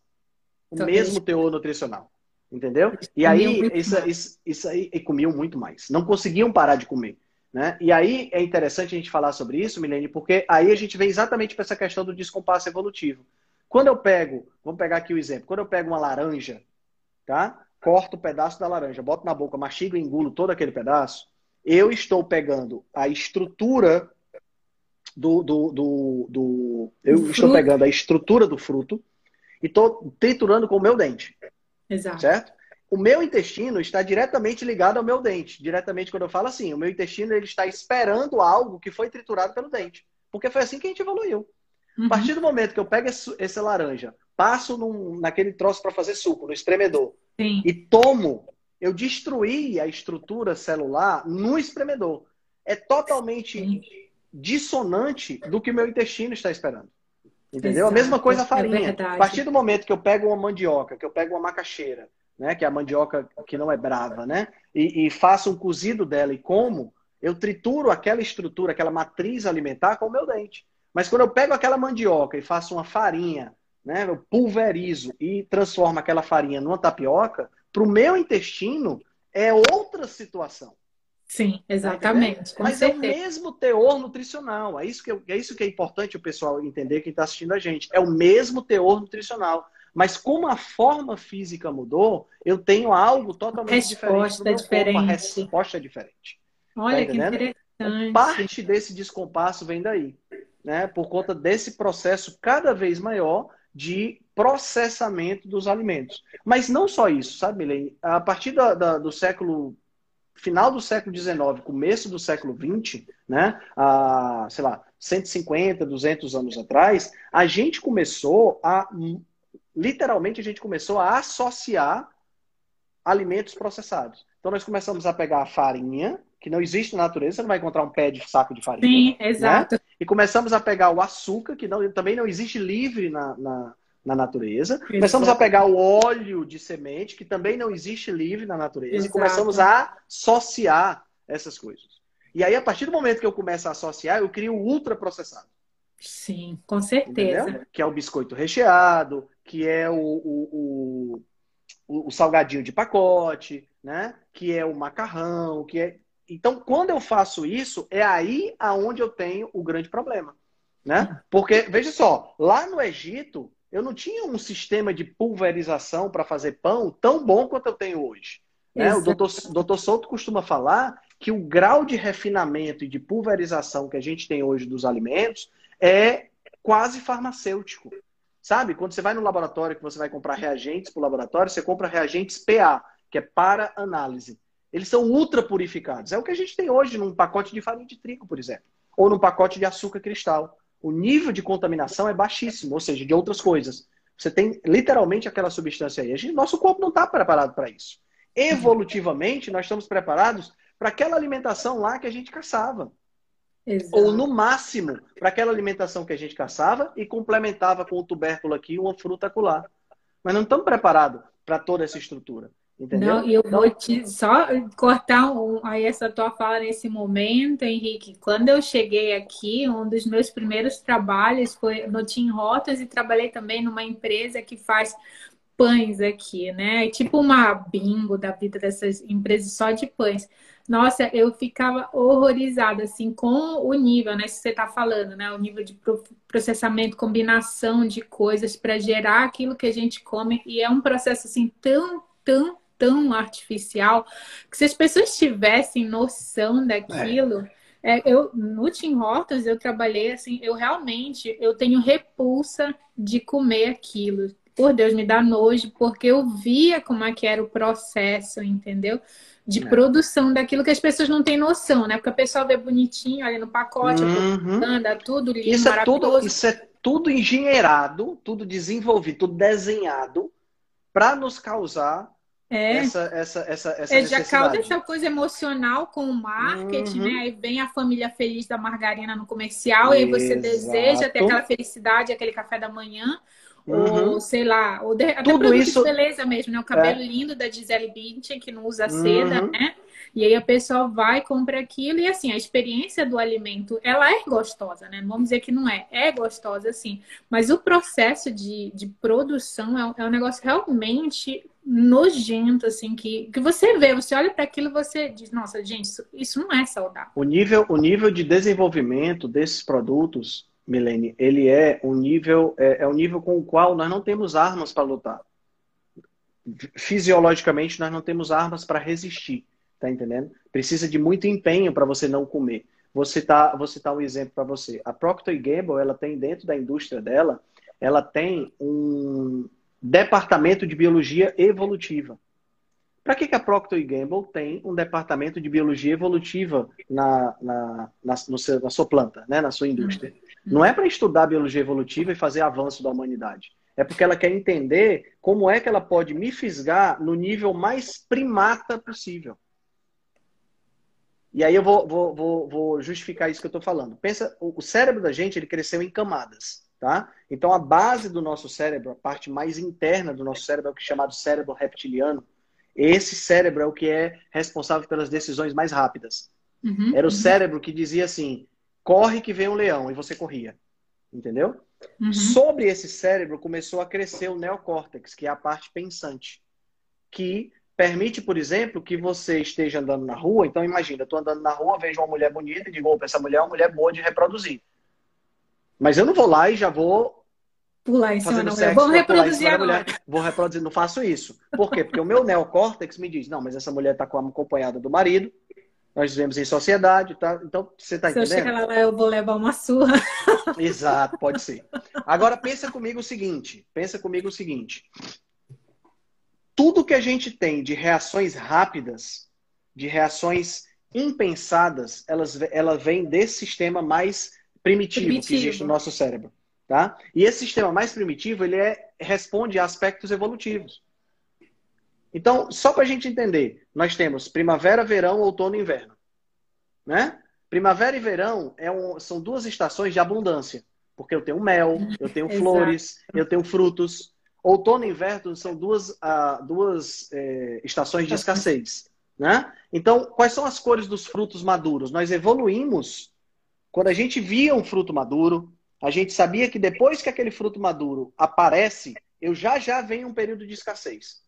O então, mesmo teor nutricional. Entendeu? E aí, isso, isso, isso, aí, e comiam muito mais. Não conseguiam parar de comer. Né? E aí é interessante a gente falar sobre isso, Milene, porque aí a gente vem exatamente para essa questão do descompasso evolutivo. Quando eu pego, vamos pegar aqui o exemplo, quando eu pego uma laranja, tá? Corto o um pedaço da laranja, boto na boca, mastigo e engulo todo aquele pedaço, eu estou pegando a estrutura do. do, do, do eu estou pegando a estrutura do fruto e estou triturando com o meu dente. Exato. Certo? O meu intestino está diretamente ligado ao meu dente. Diretamente, quando eu falo assim, o meu intestino ele está esperando algo que foi triturado pelo dente. Porque foi assim que a gente evoluiu. Uhum. A partir do momento que eu pego esse, esse laranja, passo num, naquele troço para fazer suco, no espremedor, Sim. e tomo, eu destruí a estrutura celular no espremedor. É totalmente Sim. dissonante do que o meu intestino está esperando. Entendeu? Exato. A mesma coisa a é farinha. É a partir do momento que eu pego uma mandioca, que eu pego uma macaxeira, né, que é a mandioca que não é brava, né, e, e faço um cozido dela e como, eu trituro aquela estrutura, aquela matriz alimentar com o meu dente. Mas quando eu pego aquela mandioca e faço uma farinha, né, eu pulverizo e transformo aquela farinha numa tapioca, para o meu intestino é outra situação. Sim, tá exatamente. Mas certeza. é o mesmo teor nutricional. É isso, que, é isso que é importante o pessoal entender, quem está assistindo a gente. É o mesmo teor nutricional. Mas como a forma física mudou, eu tenho algo totalmente resposta diferente. diferente. Corpo. A resposta é diferente. Olha tá que interessante. Parte desse descompasso vem daí né, por conta desse processo cada vez maior de processamento dos alimentos. Mas não só isso, sabe, Milene? A partir da, da, do século final do século XIX, começo do século XX, né, a, sei lá, 150, 200 anos atrás, a gente começou a, literalmente, a gente começou a associar alimentos processados. Então, nós começamos a pegar a farinha, que não existe na natureza, você não vai encontrar um pé de saco de farinha. Sim, né? exato. Né? E começamos a pegar o açúcar, que não, também não existe livre na, na, na natureza. Começamos a pegar o óleo de semente, que também não existe livre na natureza. Exato. E começamos a associar essas coisas. E aí, a partir do momento que eu começo a associar, eu crio o ultraprocessado. Sim, com certeza. Entendeu? Que é o biscoito recheado, que é o, o, o, o salgadinho de pacote, né? Que é o macarrão, que é. Então, quando eu faço isso, é aí aonde eu tenho o grande problema, né? Porque veja só, lá no Egito eu não tinha um sistema de pulverização para fazer pão tão bom quanto eu tenho hoje. Né? O doutor, doutor Souto costuma falar que o grau de refinamento e de pulverização que a gente tem hoje dos alimentos é quase farmacêutico. Sabe? Quando você vai no laboratório, que você vai comprar reagentes para o laboratório, você compra reagentes PA, que é para análise. Eles são ultra purificados. É o que a gente tem hoje num pacote de farinha de trigo, por exemplo. Ou num pacote de açúcar cristal. O nível de contaminação é baixíssimo, ou seja, de outras coisas. Você tem literalmente aquela substância aí. Gente, nosso corpo não está preparado para isso. Evolutivamente, nós estamos preparados para aquela alimentação lá que a gente caçava. Exato. Ou, no máximo, para aquela alimentação que a gente caçava e complementava com o tubérculo aqui uma fruta acolá. Mas não estamos preparados para toda essa estrutura. Entendeu? Não, e eu então... vou te só cortar um, aí essa tua fala nesse momento, Henrique. Quando eu cheguei aqui, um dos meus primeiros trabalhos foi no Team Rotas e trabalhei também numa empresa que faz pães aqui, né? Tipo uma bingo da vida dessas empresas só de pães. Nossa, eu ficava horrorizada, assim, com o nível, né? Se você está falando, né? O nível de processamento, combinação de coisas para gerar aquilo que a gente come. E é um processo, assim, tão, tão, tão artificial que se as pessoas tivessem noção daquilo. É. É, eu no Tim Hortons eu trabalhei assim, eu realmente eu tenho repulsa de comer aquilo por Deus, me dá nojo, porque eu via como é que era o processo, entendeu? De é. produção daquilo que as pessoas não têm noção, né? Porque a pessoa vê bonitinho ali no pacote, uhum. anda tudo lindo, isso é tudo Isso é tudo engenheirado, tudo desenvolvido, tudo desenhado para nos causar é. essa, essa, essa, essa Ele já causa essa coisa emocional com o marketing, uhum. né? Aí vem a família feliz da margarina no comercial, Exato. e aí você deseja ter aquela felicidade, aquele café da manhã. Uhum. Ou, sei lá, ou de, até Tudo isso... de beleza mesmo, né? O cabelo é. lindo da Gisele Bündchen, que não usa seda, uhum. né? E aí a pessoa vai, compra aquilo e assim, a experiência do alimento, ela é gostosa, né? Vamos dizer que não é, é gostosa sim. Mas o processo de, de produção é, é um negócio realmente nojento, assim, que, que você vê, você olha para aquilo e você diz, nossa, gente, isso, isso não é saudável. O nível, o nível de desenvolvimento desses produtos Milene, ele é um nível é, é um nível com o qual nós não temos armas para lutar. Fisiologicamente, nós não temos armas para resistir, tá entendendo? Precisa de muito empenho para você não comer. Você tá, você tá um exemplo para você. A Procter Gamble, ela tem dentro da indústria dela, ela tem um departamento de biologia evolutiva. Para que, que a Procter Gamble tem um departamento de biologia evolutiva na, na, na, seu, na sua planta, né? na sua indústria? Não é para estudar biologia evolutiva e fazer avanço da humanidade. É porque ela quer entender como é que ela pode me fisgar no nível mais primata possível. E aí eu vou, vou, vou, vou justificar isso que eu estou falando. Pensa, o cérebro da gente ele cresceu em camadas, tá? Então a base do nosso cérebro, a parte mais interna do nosso cérebro é o que é chamado cérebro reptiliano. Esse cérebro é o que é responsável pelas decisões mais rápidas. Uhum, Era o uhum. cérebro que dizia assim: corre que vem um leão, e você corria. Entendeu? Uhum. Sobre esse cérebro começou a crescer o neocórtex, que é a parte pensante, que permite, por exemplo, que você esteja andando na rua. Então, imagina, eu estou andando na rua, vejo uma mulher bonita e digo, opa, essa mulher é uma mulher boa de reproduzir. Mas eu não vou lá e já vou pular em cima da mulher. Vou reproduzir agora. Mulher. Vou reproduzir, não faço isso. Por quê? Porque o meu neocórtex me diz, não, mas essa mulher está acompanhada do marido, nós vivemos em sociedade, tá? Então, você está entendendo? Se eu chegar lá, eu vou levar uma surra. Exato, pode ser. Agora, pensa comigo o seguinte. Pensa comigo o seguinte. Tudo que a gente tem de reações rápidas, de reações impensadas, elas, ela vem desse sistema mais primitivo, primitivo, que existe no nosso cérebro. Tá? E esse sistema mais primitivo, ele é, responde a aspectos evolutivos. Então, só para a gente entender, nós temos primavera, verão, outono e inverno. Né? Primavera e verão é um, são duas estações de abundância. Porque eu tenho mel, eu tenho flores, eu tenho frutos. Outono e inverno são duas, uh, duas eh, estações de escassez. Né? Então, quais são as cores dos frutos maduros? Nós evoluímos quando a gente via um fruto maduro, a gente sabia que depois que aquele fruto maduro aparece, eu já já venho um período de escassez.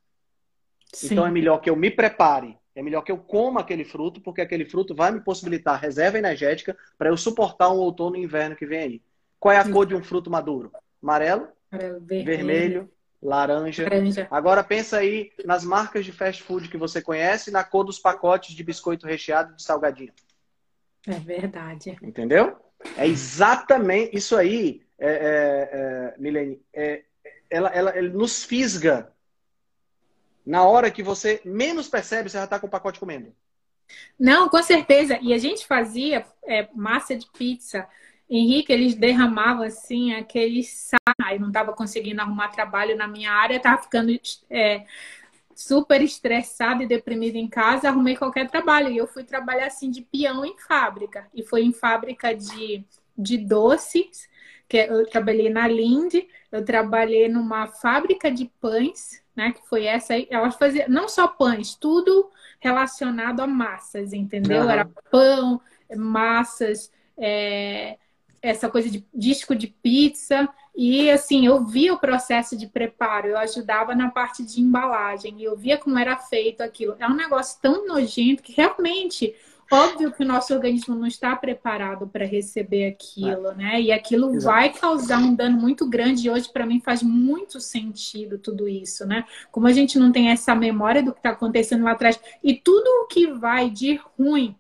Sim. Então é melhor que eu me prepare, é melhor que eu coma aquele fruto, porque aquele fruto vai me possibilitar reserva energética para eu suportar um outono e inverno que vem aí. Qual é a cor de um fruto maduro? Amarelo, vermelho, vermelho laranja. laranja. Agora pensa aí nas marcas de fast food que você conhece, na cor dos pacotes de biscoito recheado de salgadinho. É verdade. Entendeu? É exatamente isso aí, é, é, é, Milene. É, ela, ela, ela nos fisga. Na hora que você menos percebe, você já está com o pacote comendo. Não, com certeza. E a gente fazia é, massa de pizza. Henrique, eles derramavam assim aqueles sai, não estava conseguindo arrumar trabalho na minha área, estava ficando é, super estressada e deprimida em casa, arrumei qualquer trabalho. E eu fui trabalhar assim de peão em fábrica. E foi em fábrica de, de doces, que eu trabalhei na Linde, eu trabalhei numa fábrica de pães, né? Que foi essa aí. Elas faziam não só pães, tudo relacionado a massas, entendeu? Uhum. Era pão, massas, é, essa coisa de disco de pizza. E assim, eu via o processo de preparo, eu ajudava na parte de embalagem, eu via como era feito aquilo. É um negócio tão nojento que realmente, óbvio que o nosso organismo não está preparado para receber aquilo, é. né? E aquilo Exato. vai causar um dano muito grande. E hoje, para mim, faz muito sentido tudo isso, né? Como a gente não tem essa memória do que está acontecendo lá atrás, e tudo o que vai de ruim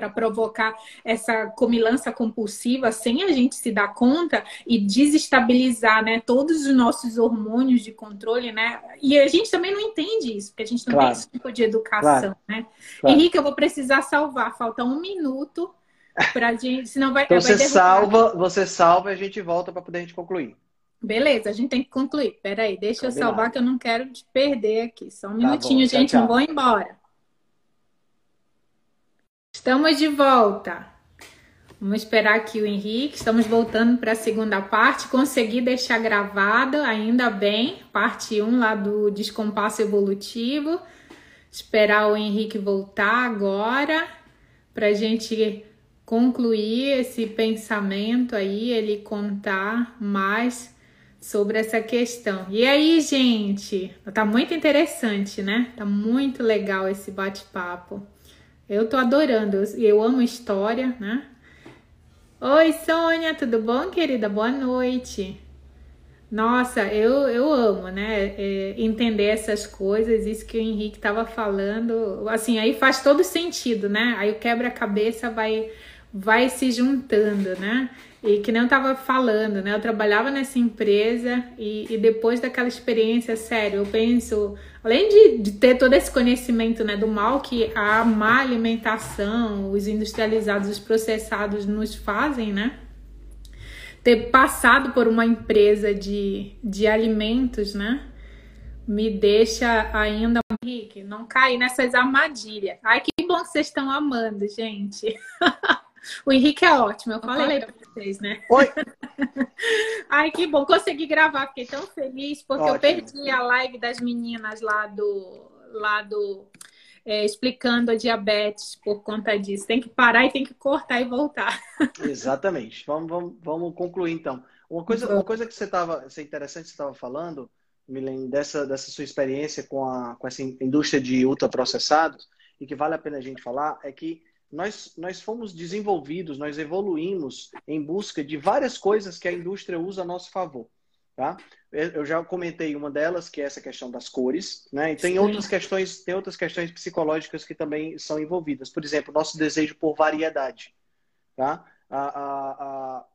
para provocar essa comilança compulsiva sem a gente se dar conta e desestabilizar, né, todos os nossos hormônios de controle, né? E a gente também não entende isso, porque a gente não claro. tem esse tipo de educação, claro. né? Claro. Henrique, eu vou precisar salvar, falta um minuto para gente, senão vai. Então vai você salva, você salva e a gente volta para poder a gente concluir. Beleza, a gente tem que concluir. Peraí, deixa Combinado. eu salvar que eu não quero te perder aqui. Só um tá minutinho, bom, gente, tchau, tchau. não vou embora. Estamos de volta. Vamos esperar aqui o Henrique. Estamos voltando para a segunda parte. Consegui deixar gravado, ainda bem, parte 1 lá do descompasso evolutivo. Esperar o Henrique voltar agora para a gente concluir esse pensamento aí, ele contar mais sobre essa questão. E aí, gente, tá muito interessante, né? Tá muito legal esse bate-papo. Eu tô adorando, eu amo história, né? Oi, Sônia, tudo bom, querida? Boa noite. Nossa, eu, eu amo, né? É, entender essas coisas, isso que o Henrique estava falando. Assim, aí faz todo sentido, né? Aí o quebra-cabeça vai, vai se juntando, né? E que nem eu estava falando, né? Eu trabalhava nessa empresa e, e, depois daquela experiência, sério, eu penso, além de, de ter todo esse conhecimento né, do mal que a má alimentação, os industrializados, os processados nos fazem, né? Ter passado por uma empresa de, de alimentos, né? Me deixa ainda. Henrique, não cair nessas armadilhas. Ai, que bom que vocês estão amando, gente. O Henrique é ótimo, eu falei para vocês, né? Oi! Ai, que bom, consegui gravar, fiquei tão feliz, porque ótimo. eu perdi a live das meninas lá do. Lá do é, explicando a diabetes por conta disso. Tem que parar e tem que cortar e voltar. Exatamente. Vamos, vamos, vamos concluir então. Uma coisa, uma coisa que você estava, é interessante você estava falando, Milene, dessa, dessa sua experiência com, a, com essa indústria de ultraprocessados, e que vale a pena a gente falar, é que nós, nós fomos desenvolvidos, nós evoluímos em busca de várias coisas que a indústria usa a nosso favor. Tá? Eu já comentei uma delas, que é essa questão das cores, né? E tem Sim. outras questões, tem outras questões psicológicas que também são envolvidas. Por exemplo, nosso desejo por variedade. Tá? A, a, a...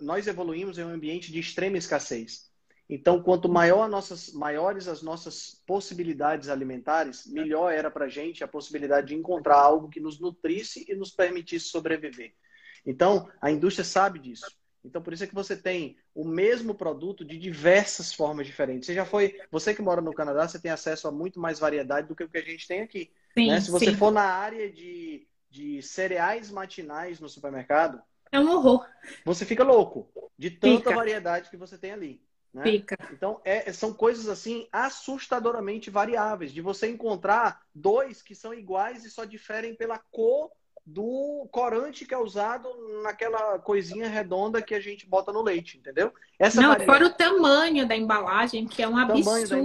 Nós evoluímos em um ambiente de extrema escassez. Então, quanto maior nossas, maiores as nossas possibilidades alimentares, melhor era para a gente a possibilidade de encontrar algo que nos nutrisse e nos permitisse sobreviver. Então, a indústria sabe disso. Então, por isso é que você tem o mesmo produto de diversas formas diferentes. Você já foi, você que mora no Canadá, você tem acesso a muito mais variedade do que o que a gente tem aqui. Sim, né? Se você sim. for na área de, de cereais matinais no supermercado, é um horror. Você fica louco de tanta fica. variedade que você tem ali. Né? Fica. Então, é, são coisas assim assustadoramente variáveis, de você encontrar dois que são iguais e só diferem pela cor do corante que é usado naquela coisinha redonda que a gente bota no leite, entendeu? Essa Não, variedade... fora o tamanho da embalagem, que é um absurdo.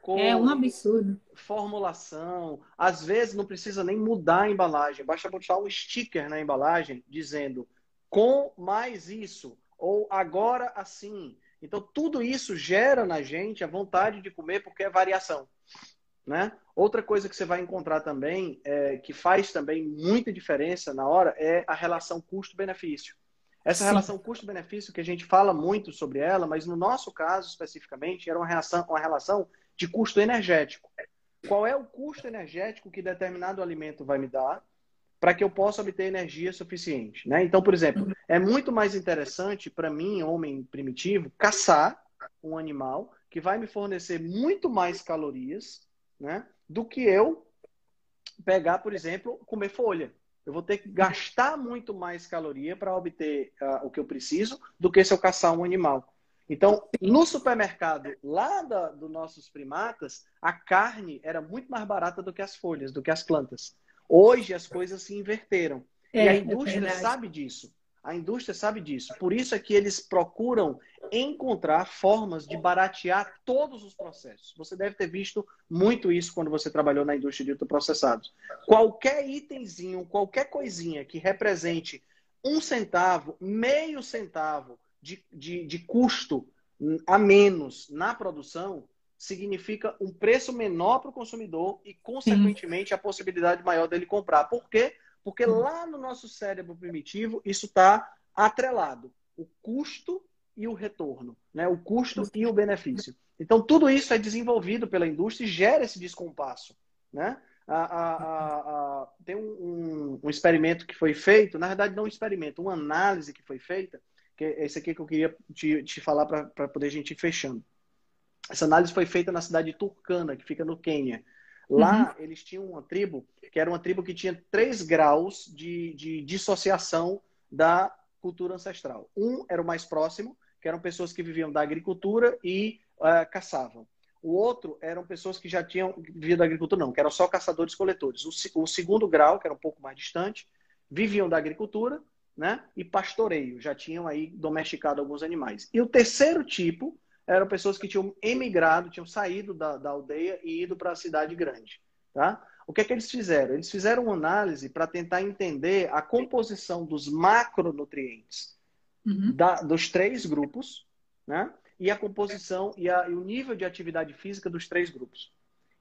Cor, é um absurdo. Formulação. Às vezes não precisa nem mudar a embalagem, basta botar um sticker na embalagem dizendo com mais isso, ou agora assim. Então, tudo isso gera na gente a vontade de comer porque é variação. Né? Outra coisa que você vai encontrar também, é, que faz também muita diferença na hora, é a relação custo-benefício. Essa Sim. relação custo-benefício que a gente fala muito sobre ela, mas no nosso caso especificamente, era uma relação, uma relação de custo energético. Qual é o custo energético que determinado alimento vai me dar para que eu possa obter energia suficiente? Né? Então, por exemplo. É muito mais interessante para mim, homem primitivo, caçar um animal que vai me fornecer muito mais calorias né, do que eu pegar, por exemplo, comer folha. Eu vou ter que gastar muito mais caloria para obter uh, o que eu preciso do que se eu caçar um animal. Então, no supermercado, lá da, dos nossos primatas, a carne era muito mais barata do que as folhas, do que as plantas. Hoje as coisas se inverteram. É, e a é indústria é sabe disso. A indústria sabe disso. Por isso é que eles procuram encontrar formas de baratear todos os processos. Você deve ter visto muito isso quando você trabalhou na indústria de ultraprocessados. Qualquer itemzinho, qualquer coisinha que represente um centavo, meio centavo de, de, de custo a menos na produção, significa um preço menor para o consumidor e, consequentemente, a possibilidade maior dele comprar. Por quê? Porque lá no nosso cérebro primitivo, isso está atrelado. O custo e o retorno, né? o custo e o benefício. Então, tudo isso é desenvolvido pela indústria e gera esse descompasso. Né? A, a, a, tem um, um, um, experimento que foi feito, na verdade, não um experimento, uma análise que foi feita, que é esse aqui que eu queria te, te falar para poder a gente ir fechando. Essa análise foi feita na cidade de Turkana, que fica no Quênia. Lá uhum. eles tinham uma tribo, que era uma tribo que tinha três graus de, de dissociação da cultura ancestral. Um era o mais próximo, que eram pessoas que viviam da agricultura e uh, caçavam. O outro eram pessoas que já tinham vivido da agricultura, não, que eram só caçadores-coletores. O, o, segundo grau, que era um pouco mais distante, viviam da agricultura né, e pastoreio, já tinham aí domesticado alguns animais. E o terceiro tipo eram pessoas que tinham emigrado, tinham saído da, da aldeia e ido para a cidade grande. Tá? O que é que eles fizeram? Eles fizeram uma análise para tentar entender a composição dos macronutrientes uhum. da, dos três grupos, né? E a composição e, a, e o nível de atividade física dos três grupos.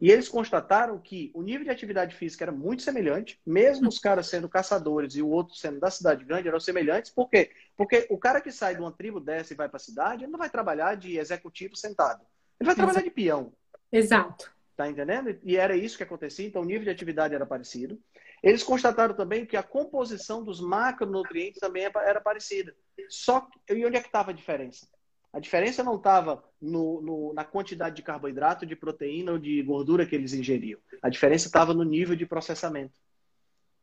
E eles constataram que o nível de atividade física era muito semelhante, mesmo os caras sendo caçadores e o outro sendo da cidade grande, eram semelhantes. Por quê? Porque o cara que sai de uma tribo dessa e vai para a cidade, ele não vai trabalhar de executivo sentado. Ele vai trabalhar de peão. Exato. Tá entendendo? E era isso que acontecia, então o nível de atividade era parecido. Eles constataram também que a composição dos macronutrientes também era parecida. Só que, e onde é que estava a diferença? A diferença não estava na quantidade de carboidrato, de proteína ou de gordura que eles ingeriam. A diferença estava no nível de processamento.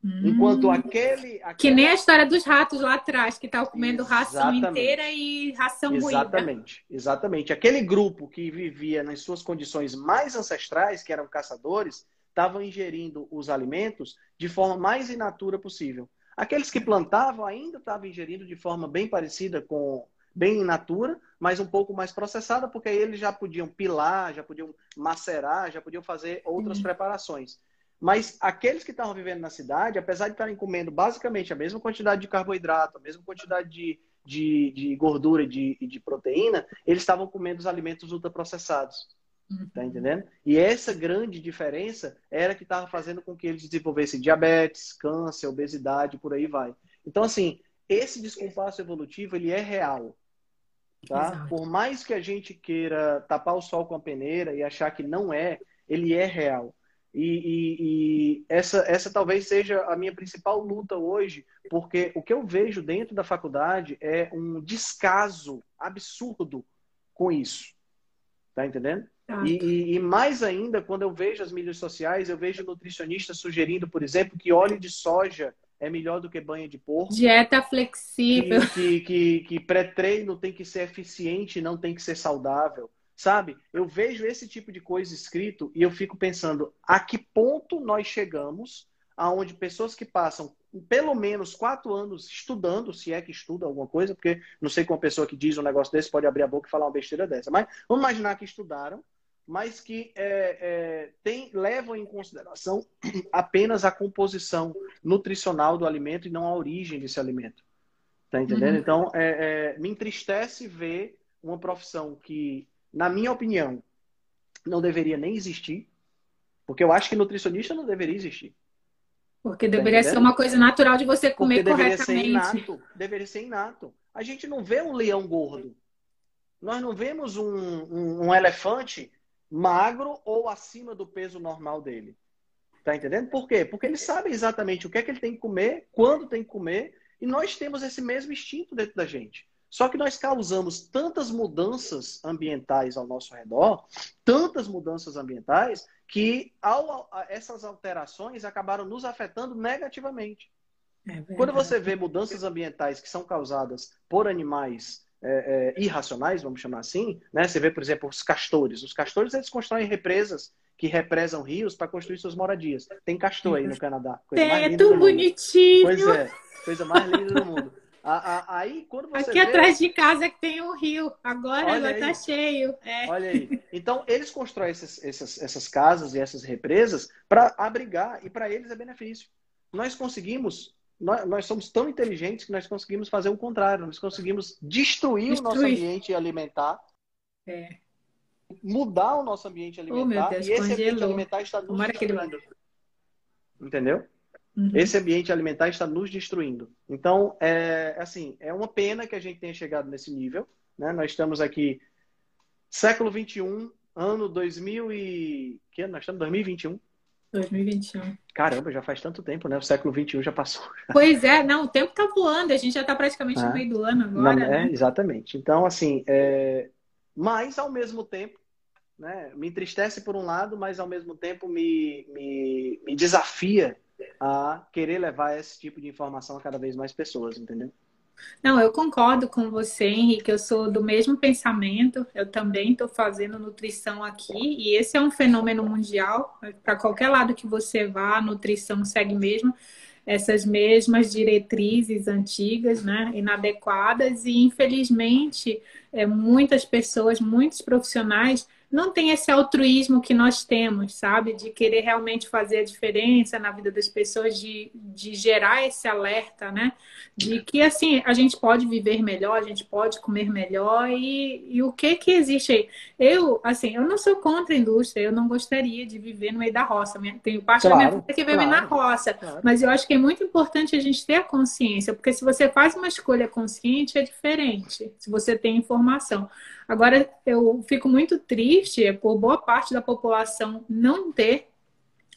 Hum. Enquanto aquele, aquele, Que nem a história dos ratos lá atrás, que estavam comendo exatamente. ração inteira e ração exatamente, ruim. Exatamente, exatamente. Aquele grupo que vivia nas suas condições mais ancestrais, que eram caçadores, estavam ingerindo os alimentos de forma mais inatura possível. Aqueles que plantavam ainda estavam ingerindo de forma bem parecida com bem in natura, mas um pouco mais processada, porque aí eles já podiam pilar, já podiam macerar, já podiam fazer outras uhum. preparações. Mas aqueles que estavam vivendo na cidade, apesar de estarem comendo basicamente a mesma quantidade de carboidrato, a mesma quantidade de, de, de gordura e de, de proteína, eles estavam comendo os alimentos ultraprocessados. Uhum. Tá entendendo? E essa grande diferença era que estava fazendo com que eles desenvolvessem diabetes, câncer, obesidade, por aí vai. Então, assim, esse descompasso evolutivo, ele é real. Tá? Por mais que a gente queira tapar o sol com a peneira e achar que não é, ele é real. E, e, e, essa, essa talvez seja a minha principal luta hoje, porque o que eu vejo dentro da faculdade é um descaso absurdo com isso. Tá entendendo? E, e, mais ainda, quando eu vejo as mídias sociais, eu vejo nutricionistas sugerindo, por exemplo, que óleo de soja é melhor do que banha de porco. Dieta flexível. Que, que, que, pré-treino tem que ser eficiente, não tem que ser saudável. Sabe? Eu vejo esse tipo de coisa escrito e eu fico pensando a que ponto nós chegamos aonde pessoas que passam pelo menos quatro anos estudando, se é que estuda alguma coisa, porque não sei como uma pessoa que diz um negócio desse pode abrir a boca e falar uma besteira dessa, mas vamos imaginar que estudaram, mas que é, é, tem, levam em consideração apenas a composição nutricional do alimento e não a origem desse alimento. Tá entendendo? Uhum. Então, é, é me entristece ver uma profissão que na minha opinião, não deveria nem existir, porque eu acho que nutricionista não deveria existir. Porque tá deveria ser uma coisa natural de você comer porque deveria corretamente. Ser inato, deveria ser inato. A gente não vê um leão gordo. Nós não vemos um, um, um elefante magro ou acima do peso normal dele. Tá entendendo? Por quê? Porque ele sabe exatamente o que é que ele tem que comer, quando tem que comer, e nós temos esse mesmo instinto dentro da gente. Só que nós causamos tantas mudanças ambientais ao nosso redor, tantas mudanças ambientais, que ao, essas alterações acabaram nos afetando negativamente. É Quando você vê mudanças ambientais que são causadas por animais é, é, irracionais, vamos chamar assim, né? Você vê, por exemplo, os castores. Os castores eles constroem represas que represam rios para construir suas moradias. Tem castor aí no Canadá. Coisa Tem, é tão bonitinho. Pois é, coisa mais linda do mundo. Aí, quando você Aqui vê... atrás de casa que tem um rio. Agora Olha está cheio. É. Olha aí. Então, eles constroem essas, essas, essas casas e essas represas para abrigar, e para eles é benefício. Nós conseguimos, nós, nós, somos tão inteligentes que nós conseguimos fazer o contrário. Nós conseguimos destruir, destruir. o nosso ambiente alimentar. É. Mudar o nosso ambiente alimentar. Oh, Deus, e esse congelou. ambiente alimentar está nos destruindo. Entendeu? Uhum. Esse ambiente alimentar está nos destruindo. Então, é assim, é uma pena que a gente tenha chegado nesse nível. Né? Nós estamos aqui século 21, ano 2000 e que nós estamos 2021. 2021. Caramba, já faz tanto tempo, né? O século 21 já passou. Pois é, não, o tempo tá voando, a gente já está praticamente no meio do ano agora. Não, é, né? Exatamente. Então, assim, é... mas ao mesmo tempo, né, me entristece por um lado, mas ao mesmo tempo me, me, me desafia a querer levar esse tipo de informação a cada vez mais pessoas, entendeu? Não, eu concordo com você, Henrique. Eu sou do mesmo pensamento. Eu também estou fazendo nutrição aqui e esse é um fenômeno mundial. Para qualquer lado que você vá, a nutrição segue mesmo essas mesmas diretrizes antigas, né, inadequadas e infelizmente é, muitas pessoas, muitos profissionais não tem esse altruísmo que nós temos, sabe? De querer realmente fazer a diferença na vida das pessoas, de, de gerar esse alerta, né? De que, assim, a gente pode viver melhor, a gente pode comer melhor e, e o que que existe aí? Eu, assim, eu não sou contra a indústria, eu não gostaria de viver no meio da roça. Tenho parte claro, da minha família que vive claro, na roça, claro. mas eu acho que é muito importante a gente ter a consciência, porque se você faz uma escolha consciente, é diferente, se você tem informação. Agora, eu fico muito triste por boa parte da população não ter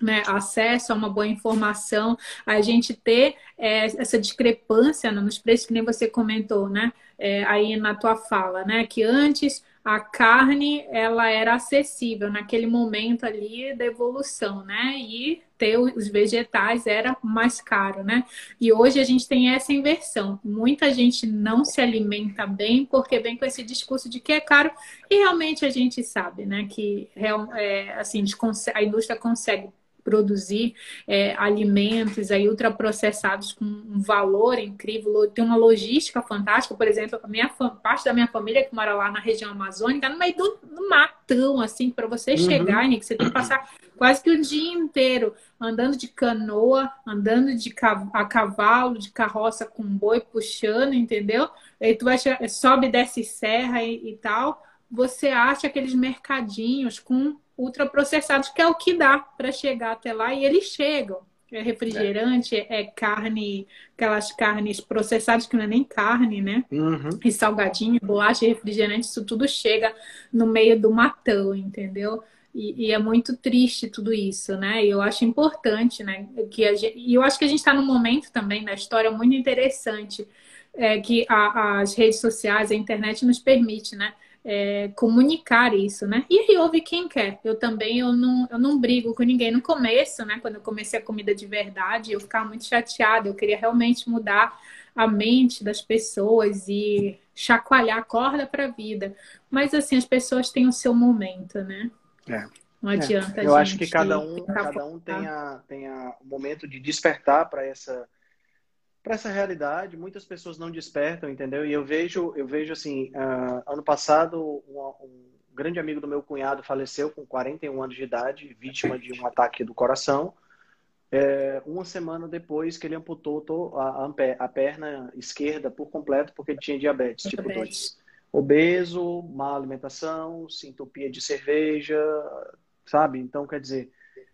né, acesso a uma boa informação, a gente ter é, essa discrepância nos preços, que nem você comentou, né, é, aí na tua fala, né, que antes a carne ela era acessível naquele momento ali da evolução, né? E ter os vegetais era mais caro, né? E hoje a gente tem essa inversão. Muita gente não se alimenta bem porque vem com esse discurso de que é caro e realmente a gente sabe, né? Que é, assim a indústria consegue produzir é, alimentos aí ultraprocessados com um valor incrível, tem uma logística fantástica. Por exemplo, a minha parte da minha família que mora lá na região amazônica, no meio do, do matão, assim, para você uhum. chegar, Nick, você tem que passar quase que o dia inteiro andando de canoa, andando de a cavalo, de carroça com boi puxando, entendeu? Aí tu vai sobe, desce serra e, e tal. Você acha aqueles mercadinhos com ultraprocessados, que é o que dá para chegar até lá, e eles chegam. É refrigerante, é. é carne, aquelas carnes processadas que não é nem carne, né? Uhum. E salgadinho, bolacha, refrigerante, isso tudo chega no meio do matão, entendeu? E, e, é muito triste tudo isso, né? E eu acho importante, né? Que a gente, e eu acho que a gente está num momento também na história muito interessante é, que a, as redes sociais, a internet nos permite, né? É, comunicar isso, né? E aí ouve quem quer. Eu também eu não, eu não brigo com ninguém. No começo, né? Quando eu comecei a comida de verdade, eu ficava muito chateada. Eu queria realmente mudar a mente das pessoas e chacoalhar a corda para a vida. Mas assim, as pessoas têm o seu momento, né? É. Não adianta. É. Eu acho que cada um, cada um tem, a, tem a, o momento de despertar para essa para essa realidade. Muitas pessoas não despertam, entendeu? E eu vejo, eu vejo assim, uh, ano passado um, um, grande amigo do meu cunhado faleceu com 41 anos de idade, vítima de um ataque do coração. É, uma semana depois que ele amputou a, a, perna esquerda por completo porque ele tinha diabetes, tipo 2. Obeso, má alimentação, sintopia de cerveja, sabe? Então, quer dizer,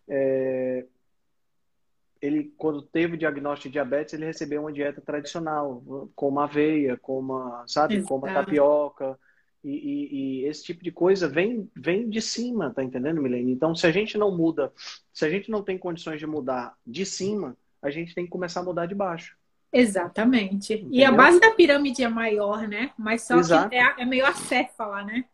é, ele, quando teve o diagnóstico de diabetes, ele recebeu uma dieta tradicional, como aveia, como, sabe, como tapioca. E, e, e, esse tipo de coisa vem, vem de cima, tá entendendo, Milene? Então, se a gente não muda, se a gente não tem condições de mudar de cima, a gente tem que começar a mudar de baixo. Exatamente. Entendeu? E a base da pirâmide é maior, né? Mas só Exato. que é, é meio acéfala, né?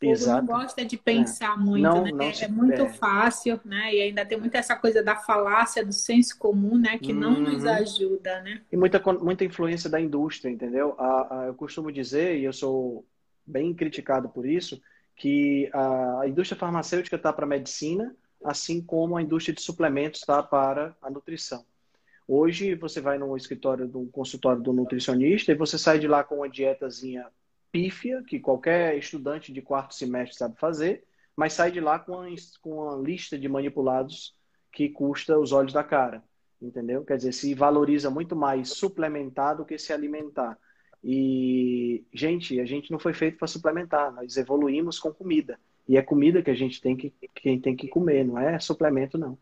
Povo Exato. não gosta de pensar é. muito, não, né? Não é, se... é, muito é. fácil, né? E ainda tem muita essa coisa da falácia, do senso comum, né? Que uhum. não nos ajuda, né? E muita, muita influência da indústria, entendeu? A, a, eu costumo dizer, e eu sou bem criticado por isso, que a, a indústria farmacêutica está para a medicina, assim como a indústria de suplementos está para a nutrição. Hoje você vai no escritório do consultório do nutricionista e você sai de lá com uma dietazinha pífia, que qualquer estudante de quarto semestre sabe fazer, mas sai de lá com uma, com uma lista de manipulados que custa os olhos da cara, entendeu? Quer dizer, se valoriza muito mais suplementar do que se alimentar. E, gente, a gente não foi feito para suplementar, nós evoluímos com comida. E é comida que a gente tem que, que, tem que comer, não é suplemento, não.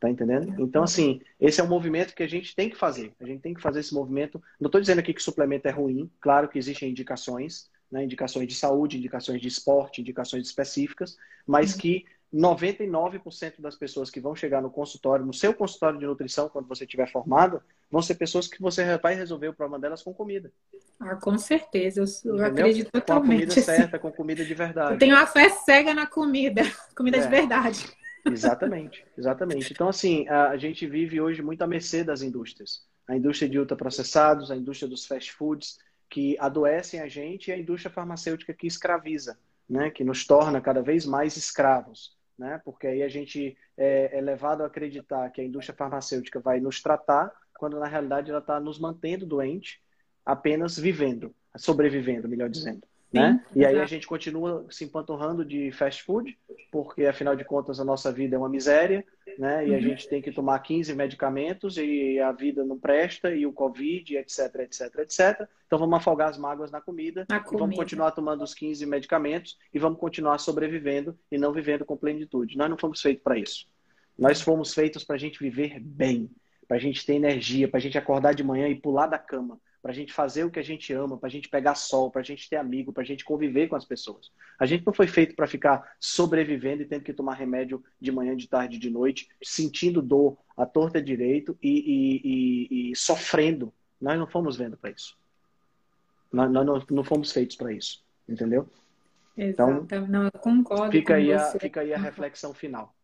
Tá entendendo? Então, assim, esse é um movimento que a gente tem que fazer. A gente tem que fazer esse movimento. Não estou dizendo aqui que suplemento é ruim. Claro que existem indicações, né? indicações de saúde, indicações de esporte, indicações específicas, mas uhum. que 99% das pessoas que vão chegar no consultório, no seu consultório de nutrição, quando você estiver formado, vão ser pessoas que você vai resolver o problema delas com comida. Ah, com certeza, eu, eu acredito totalmente. Com a comida certa, com comida de verdade. Eu tenho uma fé cega na comida, comida é. de verdade. Exatamente, exatamente. Então, assim, a, gente vive hoje muito à mercê das indústrias. A indústria de ultraprocessados, a indústria dos fast foods, que adoecem a gente, e a indústria farmacêutica que escraviza, né? que nos torna cada vez mais escravos. Né? Porque aí a gente é, é levado a acreditar que a indústria farmacêutica vai nos tratar, quando na realidade ela está nos mantendo doente, apenas vivendo, sobrevivendo, melhor dizendo né? e aí a gente continua se empanturrando de fast food, porque afinal de contas a nossa vida é uma miséria, né? E uhum. a gente tem que tomar 15 medicamentos e a vida não presta, e o Covid, etc, etc, etc. Então vamos afogar as mágoas na comida, na comida. vamos continuar tomando os 15 medicamentos e vamos continuar sobrevivendo e não vivendo com plenitude. Nós não fomos feitos para isso. Nós fomos feitos para a gente viver bem, para a gente ter energia, para a gente acordar de manhã e pular da cama para a gente fazer o que a gente ama, para a gente pegar sol, para a gente ter amigo, para a gente conviver com as pessoas. A gente não foi feito para ficar sobrevivendo e tendo que tomar remédio de manhã, de tarde, de noite, sentindo dor à torta direito e, e, e, e sofrendo. Nós não fomos vendo para isso. Nós, nós não, não, fomos feitos para isso, entendeu? Exato. Então, não, eu concordo fica com aí você. A, fica aí a reflexão final.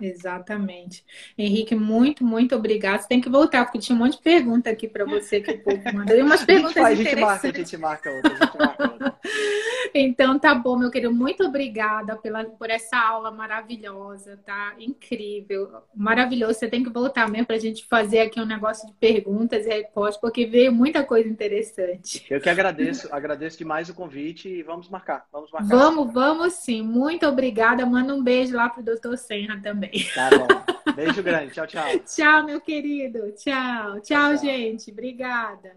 Exatamente. Henrique, muito, muito obrigado. Você tem que voltar, porque tinha um monte de pergunta aqui para você que o povo mandou. E umas perguntas a gente interessantes. A gente marca, a gente marca outra, a gente marca outra. então, tá bom, meu querido. Muito obrigada pela, por essa aula maravilhosa, tá? Incrível. Maravilhoso. Você tem que voltar mesmo para a gente fazer aqui um negócio de perguntas e respostas, porque veio muita coisa interessante. Eu que agradeço, agradeço demais o convite e vamos marcar. Vamos marcar. Vamos, vamos sim. Muito obrigada. Manda um beijo lá pro doutor Senra também. Tá bom. Beijo grande. Tchau, tchau. tchau, meu querido. Tchau. Tchau, tchau. gente. Obrigada.